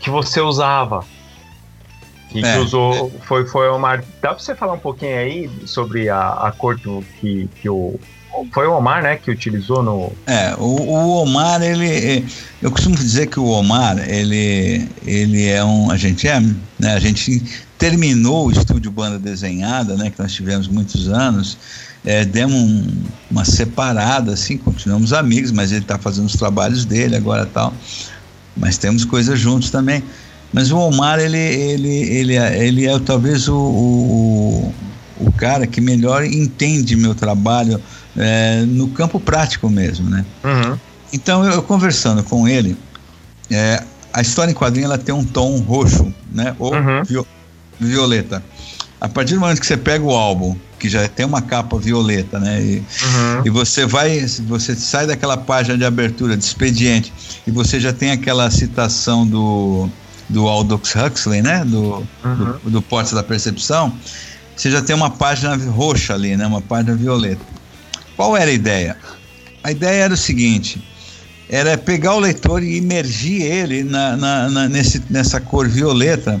que você usava. E é. que usou, foi, foi uma. Dá pra você falar um pouquinho aí sobre a, a cor que, que o. Foi o Omar, né, que utilizou no. É, o, o Omar, ele. Eu costumo dizer que o Omar, ele, ele é um. A gente é. Né, a gente terminou o estúdio Banda Desenhada, né, que nós tivemos muitos anos. É, demos um, uma separada, assim, continuamos amigos, mas ele está fazendo os trabalhos dele agora tal. Mas temos coisas juntos também. Mas o Omar, ele, ele, ele, ele é talvez o, o, o cara que melhor entende meu trabalho é, no campo prático mesmo, né? Uhum. Então, eu, eu, conversando com ele, é, a história em quadrinho ela tem um tom roxo, né? Ou uhum. viol, violeta. A partir do momento que você pega o álbum, que já tem uma capa violeta, né? E, uhum. e, você vai, você sai daquela página de abertura de expediente e você já tem aquela citação do do Aldous Huxley, né? Do, uhum. do, do Porta da Percepção, você já tem uma página roxa ali, né? Uma página violeta. Qual era a ideia? A ideia era o seguinte: era pegar o leitor e imergir ele na, na, na nesse, nessa cor violeta,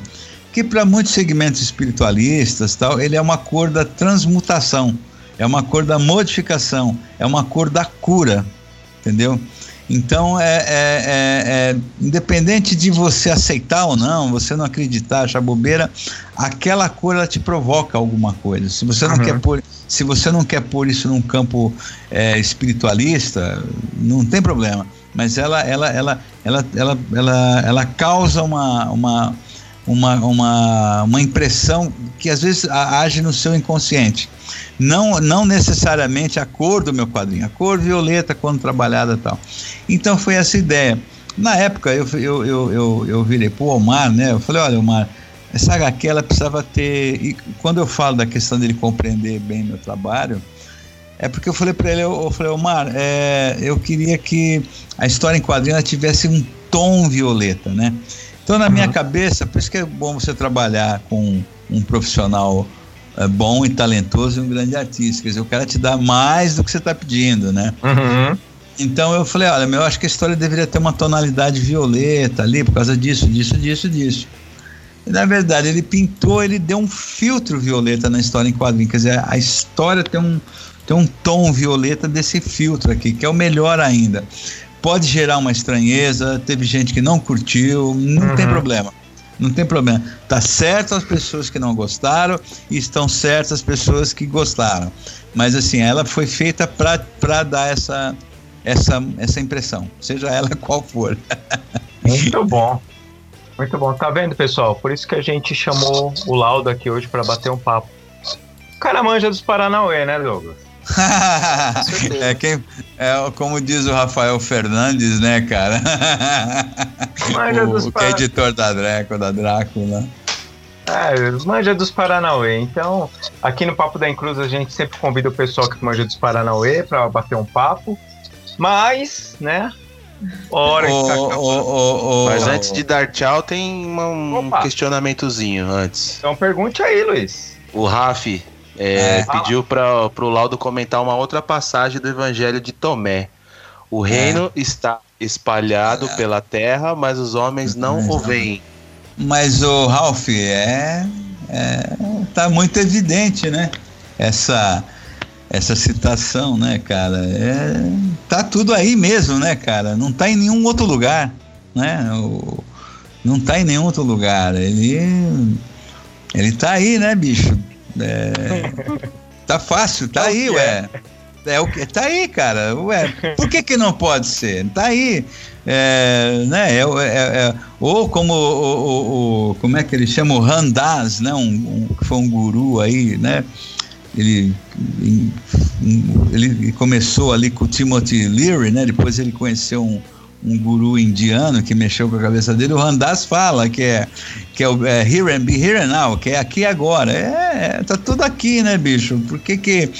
que para muitos segmentos espiritualistas tal, ele é uma cor da transmutação, é uma cor da modificação, é uma cor da cura, entendeu? Então, é, é, é, é, independente de você aceitar ou não, você não acreditar, achar bobeira, aquela cor ela te provoca alguma coisa. Se você não Uhum. quer pôr, se você não quer pôr isso num campo é, espiritualista, não tem problema. Mas ela, ela, ela, ela, ela, ela, ela causa uma, uma, uma, uma, uma impressão que às vezes age no seu inconsciente. Não, não necessariamente a cor do meu quadrinho, a cor violeta quando trabalhada tal. Então foi essa ideia. Na época eu, eu, eu, eu, eu virei pro Omar, né? Eu falei, olha, Omar, essa HQ ela precisava ter. E quando eu falo da questão dele compreender bem meu trabalho, é porque eu falei para ele, eu, eu falei, Omar, é, eu queria que a história em quadrinho tivesse um tom violeta, né? Então na minha Uhum. cabeça, por isso que é bom você trabalhar com um profissional é, bom e talentoso e um grande artista. Quer dizer, o cara te dá mais do que você está pedindo, né? Uhum. Então eu falei, olha, eu acho que a história deveria ter uma tonalidade violeta ali, por causa disso, disso, disso, disso. E, na verdade, ele pintou, ele deu um filtro violeta na história em quadrinho. Quer dizer, a história tem um, tem um tom violeta desse filtro aqui, que é o melhor ainda. Pode gerar uma estranheza, teve gente que não curtiu, não tem Uhum. problema. Não tem problema. Tá certo as pessoas que não gostaram e estão certas as pessoas que gostaram. Mas assim, ela foi feita para dar essa, essa, essa impressão, seja ela qual for. Muito bom. Muito bom. Tá vendo, pessoal? Por isso que a gente chamou o Laudo aqui hoje pra bater um papo. O cara manja dos Paranauê, né, Douglas? é, quem, é como diz o Rafael Fernandes, né, cara? O, o que é Para- editor da Draco, da Drácula. É, manja dos Paranauê. Então, aqui no Papo da Encruz a gente sempre convida o pessoal que manja dos Paranauê pra bater um papo. Mas, né? Hora que tá ô, ô, Mas antes de dar tchau, tem um Opa. questionamentozinho antes. Então pergunte aí, Luiz. O Raf é, É. pediu para o Laudo comentar uma outra passagem do Evangelho de Tomé. O reino está espalhado pela terra, mas os homens não o veem. Mas o Ralph, é, é tá muito evidente, né? Essa essa citação, né, cara? É, tá tudo aí mesmo, né, cara? Não tá em nenhum outro lugar, né? O, não tá em nenhum outro lugar. Ele ele tá aí, né, bicho? É, tá fácil, tá É aí, ué. É o que tá aí, cara. Ué, por que que não pode ser? Tá aí. É, né, é, é- é- ou como o, o- o- como é que ele chama o Randaz, né, um, um- que foi um guru aí, né? Ele ele começou ali com o Timothy Leary, né? Depois ele conheceu um, um guru indiano que mexeu com a cabeça dele. O Randaz fala que é que é o é, here and be here and now, que é aqui agora. É, é, tá tudo aqui, né, bicho? Por que que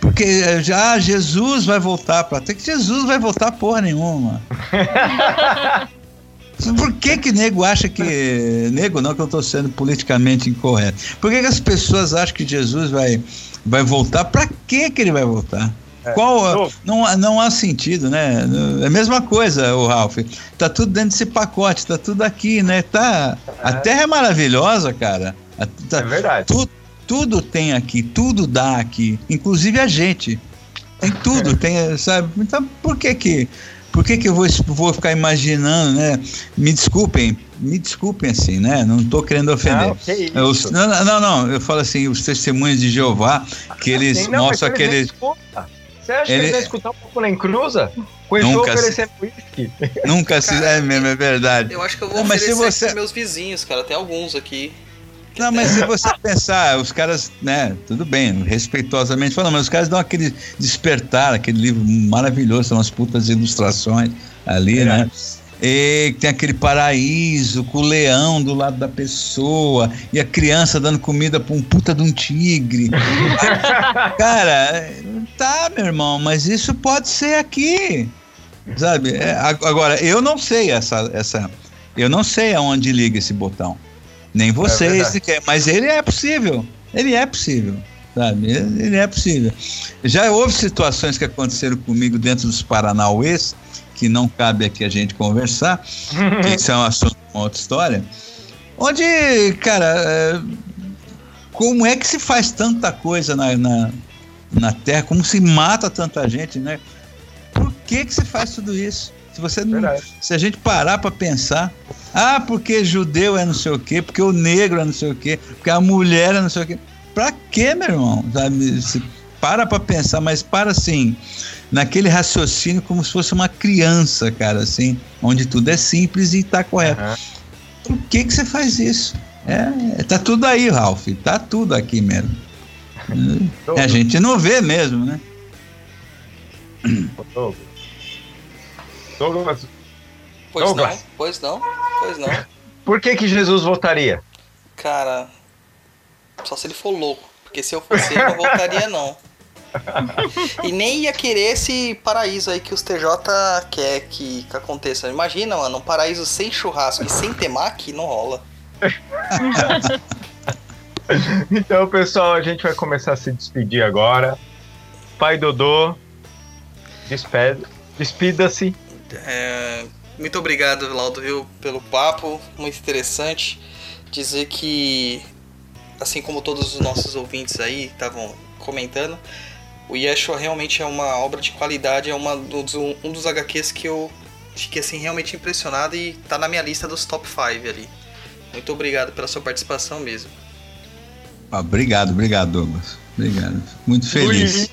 porque já Jesus vai voltar para até que Jesus vai voltar porra nenhuma. Por que que nego acha que nego não que eu tô sendo politicamente incorreto? Por que que as pessoas acham que Jesus vai vai voltar? Para que que ele vai voltar? Qual a- Novo. não, há- não há sentido, né? É a mesma coisa, o Ralph. Tá tudo dentro desse pacote, tá tudo aqui, né? Tá a Terra é maravilhosa, cara. A- tá- É verdade. tu- tudo tem aqui, tudo dá aqui, inclusive a gente. Tem tudo, tem, sabe? Então, por que que, por que que eu vou, vou ficar imaginando, né? Me desculpem, me desculpem assim, né? Não tô querendo ofender. Isso. Os- não, não, não, eu falo assim, os testemunhos de Jeová, que eles Sim, não, mostram eles aqueles... escutam. Você acha Ele- que eles vão escutar um pouco lá em Cruza? Com isso Nunca se- oferecendo uísque? Nunca se... É mesmo, é verdade. Eu acho que eu vou Não, mas se oferecer você- meus vizinhos, cara. Tem alguns aqui. Não, mas se você pensar, os caras, né, tudo bem, respeitosamente falando, mas os caras dão aquele despertar, aquele livro maravilhoso, são umas putas ilustrações ali, né? E tem aquele paraíso com o leão do lado da pessoa e a criança dando comida pra um puta de um tigre. Cara, tá, meu irmão, mas isso pode ser aqui. Sabe? É, ag- agora, eu não sei essa, essa. Eu não sei aonde liga esse botão. Nem vocês sequer, mas ele é possível. Ele é possível. Sabe? Ele ele é possível. Já houve situações que aconteceram comigo dentro dos Paranauês, que não cabe aqui a gente conversar, que isso é um assunto uma outra história. Onde, cara, é, como é que se faz tanta coisa na, na, na Terra? Como se mata tanta gente, né? Por que que se faz tudo isso? Se, você não, se a gente parar para pensar, ah, porque judeu é não sei o quê, porque o negro é não sei o quê, porque a mulher é não sei o quê. Pra quê, meu irmão? Sabe? Se para para pensar, mas para assim, naquele raciocínio como se fosse uma criança, cara, assim, onde tudo é simples e tá correto. Uhum. Por que que você faz isso? É, tá tudo aí, Ralph, tá tudo aqui mesmo. a gente não vê mesmo, né? Douglas. Pois Douglas. não, pois não, pois não. Por que que Jesus voltaria? Cara, só se ele for louco. Porque se eu fosse ele, eu não voltaria não. E nem ia querer esse paraíso aí que os TJ quer que, que aconteça. Imagina, mano, um paraíso sem churrasco e sem temaki não rola. então, pessoal, a gente vai começar a se despedir agora. Pai Dodô, despida-se. É, muito obrigado, Laudo, viu, pelo papo, muito interessante. Dizer que, assim como todos os nossos ouvintes aí estavam comentando, o Yeshua realmente é uma obra de qualidade, é uma dos, um dos HQs que eu fiquei assim, realmente impressionado e tá na minha lista dos top 5 ali. Muito obrigado pela sua participação mesmo. Ah, obrigado, obrigado, Douglas. Obrigado. Muito feliz. Ui.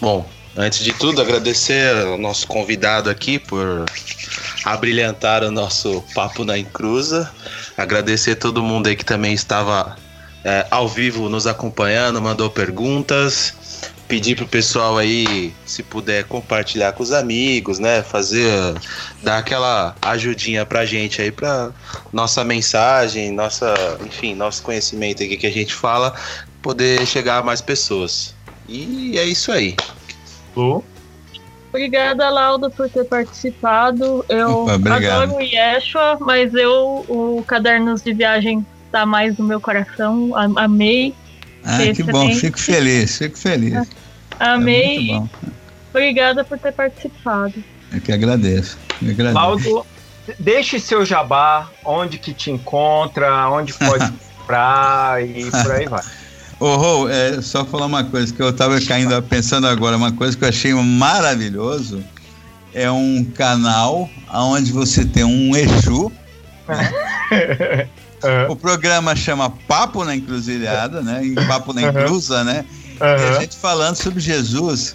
Bom, antes de tudo, agradecer ao nosso convidado aqui por abrilhantar o nosso papo na encruza. Agradecer todo mundo aí que também estava é, ao vivo nos acompanhando, mandou perguntas. Pedir pro pessoal aí, se puder compartilhar com os amigos, né? Fazer, dar aquela ajudinha pra gente aí, pra nossa mensagem, nossa, enfim, nosso conhecimento aqui que a gente fala, poder chegar a mais pessoas. E é isso aí. Lu? Obrigada, Lauda, por ter participado. Eu Opa, adoro o Yeshua, mas eu, o Cadernos de Viagem tá mais no meu coração. Amei. Ah, que bom, fico feliz, fico feliz. Amei. É Obrigada por ter participado. Eu que agradeço. Eu agradeço. Paulo, deixe seu jabá, onde que te encontra, onde pode comprar e por aí vai. Ô, Rô, é, só falar uma coisa que eu estava caindo pensando agora, uma coisa que eu achei maravilhoso é um canal onde você tem um Exu. Né? Uhum. O programa chama Papo na Encruzilhada, né? Papo na Encruza, né? Uhum. E a gente falando sobre Jesus.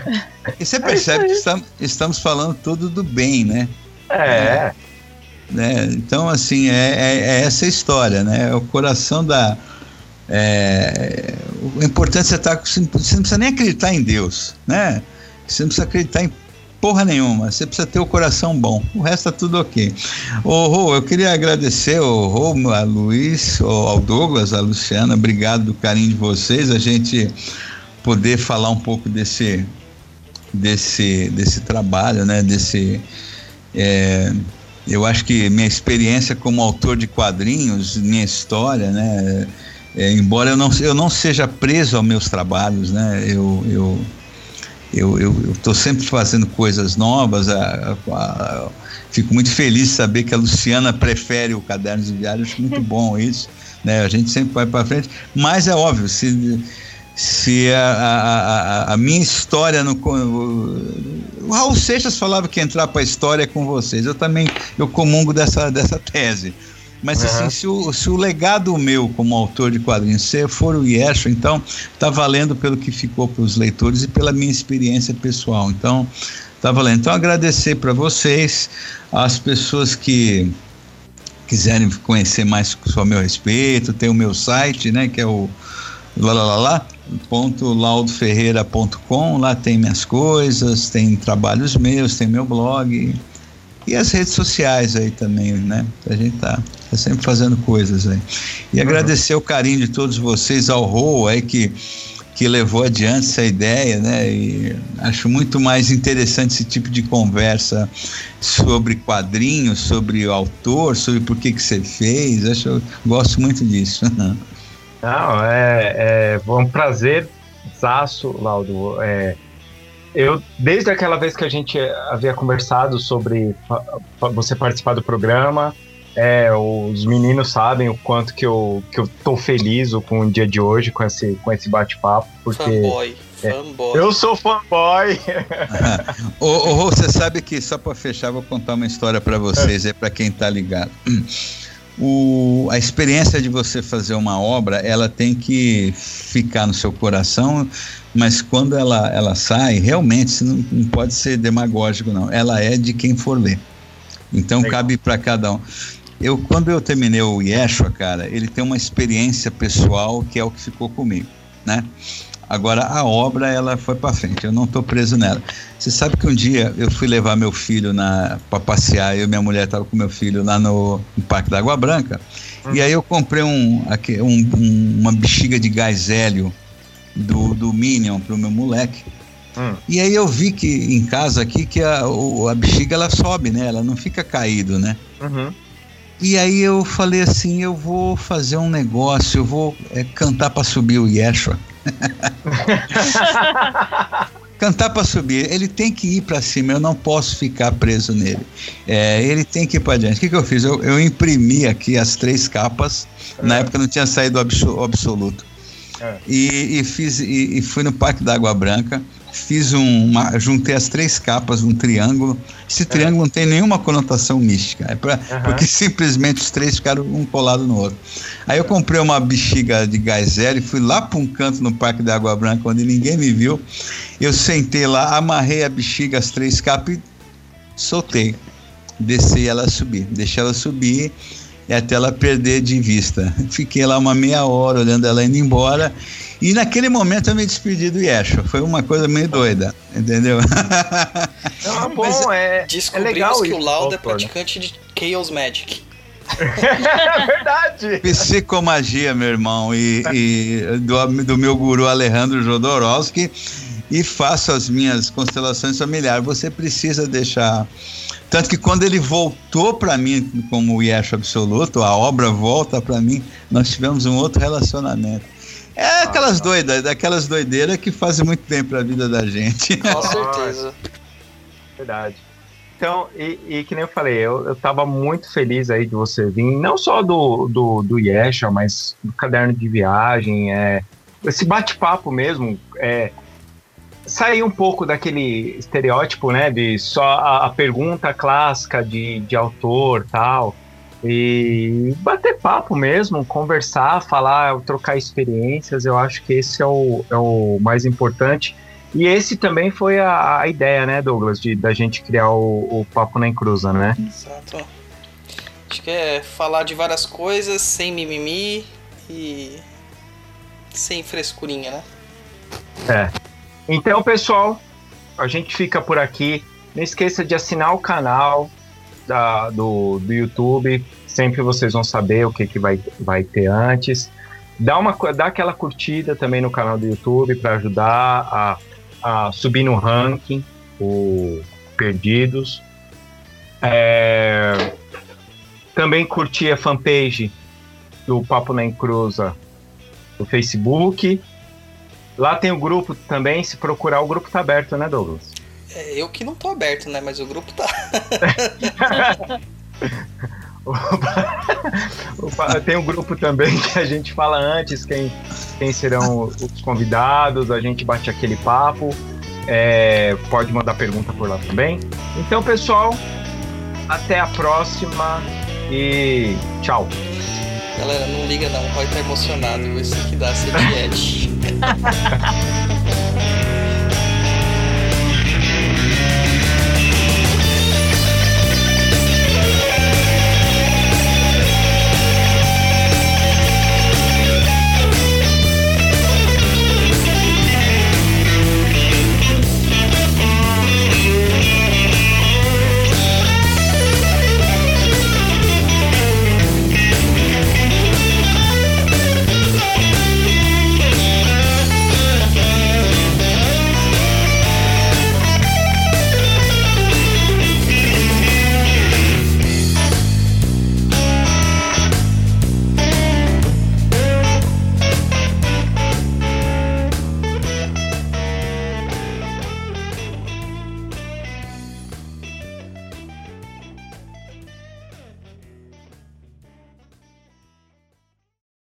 e você percebe que estamos, estamos falando tudo do bem, né? É. Né? Então, assim, é, é, é essa história, né? É o coração da. É, o importante é estar. Você não precisa nem acreditar em Deus, né? Você não precisa acreditar em porra nenhuma. Você precisa ter o coração bom. O resto tá tudo ok. Ô, Rô, eu queria agradecer ao Rô, a Luiz, ao Douglas, a Luciana. Obrigado do carinho de vocês. A gente poder falar um pouco desse desse desse trabalho, né? Desse é, eu acho que minha experiência como autor de quadrinhos, minha história, né? É, embora eu não, eu não seja preso aos meus trabalhos, né? Eu, eu eu estou sempre fazendo coisas novas. A, a, a, fico muito feliz de saber que a Luciana prefere o caderno de viagem. Acho muito bom isso. Né? A gente sempre vai para frente. Mas é óbvio, se, se a, a, minha história no. O Raul Seixas falava que entrar para a história é com vocês. Eu também eu comungo dessa, dessa tese. Mas uhum. assim, se o, se o legado meu como autor de quadrinhos se for o Yeshua, então está valendo pelo que ficou para os leitores e pela minha experiência pessoal. Então, está valendo. Então, agradecer para vocês, as pessoas que quiserem conhecer mais sobre o meu respeito, tem o meu site, né, que é o lá, lá, lá, lá ponto laudoferreira.com, lá tem minhas coisas, tem trabalhos meus, tem meu blog, e as redes sociais aí também, né? A gente tá, tá sempre fazendo coisas aí. E uhum. agradecer o carinho de todos vocês, ao Rô aí que, que levou adiante essa ideia, né? E acho muito mais interessante esse tipo de conversa sobre quadrinhos, sobre o autor, sobre por que, que você fez. Acho, gosto muito disso. Não, é, é um prazer, Zaço, Laudo. É, eu, desde aquela vez que a gente havia conversado sobre você participar do programa, é, os meninos sabem o quanto que eu, que eu tô feliz com o dia de hoje, com esse, com esse bate-papo, porque... Fanboy, Fanboy. Eu sou fanboy. Ô, ô, você sabe que, só para fechar, vou contar uma história para vocês, é para quem tá ligado. O, a experiência de você fazer uma obra, ela tem que ficar no seu coração, mas quando ela, ela sai, realmente não, não pode ser demagógico, não. Ela é de quem for ler. Então Legal. cabe para cada um. Eu, quando eu terminei o Yeshua, cara, ele tem uma experiência pessoal que é o que ficou comigo, né? Agora a obra ela foi para frente. Eu não estou preso nela. Você sabe que um dia eu fui levar meu filho na para passear. Eu e minha mulher estava com meu filho lá no, no Parque da Água Branca. E aí eu comprei um, aque- um- um- uma bexiga de gás hélio do, do Minion pro meu moleque. Hum. E aí eu vi que em casa aqui que a, o- a bexiga ela sobe, né? Ela não fica caído, né? Uhum. E aí eu falei assim, eu vou fazer um negócio, eu vou é, cantar para subir o Yeshua. cantar para subir, ele tem que ir para cima, eu não posso ficar preso nele. É, ele tem que ir para diante. O que, que eu fiz? Eu, eu imprimi aqui as três capas, na época não tinha saído o absoluto. É. E, e fiz, e, e fui no Parque da Água Branca, fiz um, uma, juntei as três capas num triângulo. Esse triângulo não tem nenhuma conotação mística, é pra, Aham. porque simplesmente os três ficaram um colado no outro. Aí eu comprei uma bexiga de gás e fui lá para um canto no Parque da Água Branca, onde ninguém me viu. Eu sentei lá, amarrei a bexiga, as três capas e soltei. Desci ela subir, deixei ela subir e até ela perder de vista. Fiquei lá uma meia hora olhando ela indo embora. E naquele momento eu me despedi do Yeshua. Foi uma coisa meio doida, entendeu? Não, é Mas bom, é, é Descobrimos legal que o Laudo é né? praticante de Chaos Magic. é verdade. Psicomagia, meu irmão, e, e do, do meu guru Alejandro Jodorowsky e faço as minhas constelações familiares. Você precisa deixar. Tanto que quando ele voltou para mim como o Yeshua Absoluto, a obra volta para mim, nós tivemos um outro relacionamento. É aquelas doidas, daquelas doideiras que fazem muito bem para a vida da gente. Com certeza. Verdade. Então, e, e que nem eu falei, eu, eu tava muito feliz aí de você vir, não só do, do, do Yeshua, mas do caderno de viagem, é, esse bate-papo mesmo, é, sair um pouco daquele estereótipo, né, de só a, a pergunta clássica de, de autor tal, e bater papo mesmo, conversar, falar, trocar experiências, eu acho que esse é o, é o mais importante. E esse também foi a, a ideia, né, Douglas, de da gente criar o, o Papo na Encruza, né? Exato. Acho que é falar de várias coisas sem mimimi e sem frescurinha, né? É. Então, pessoal, a gente fica por aqui. Não esqueça de assinar o canal da, do, do YouTube. Sempre vocês vão saber o que, que vai, vai ter antes. Dá, uma, dá aquela curtida também no canal do YouTube para ajudar a, a subir no ranking o Perdidos. É, também curtir a fanpage do Papo na Encruza no Facebook. Lá tem o grupo também, se procurar o grupo tá aberto, né, Douglas? É, eu que não tô aberto, né? Mas o grupo tá. Tem um grupo também que a gente fala antes quem, quem serão os convidados, a gente bate aquele papo. É, pode mandar pergunta por lá também. Então, pessoal, até a próxima e tchau. Galera, não liga não, vai estar emocionado. Esse que dá sede Ed.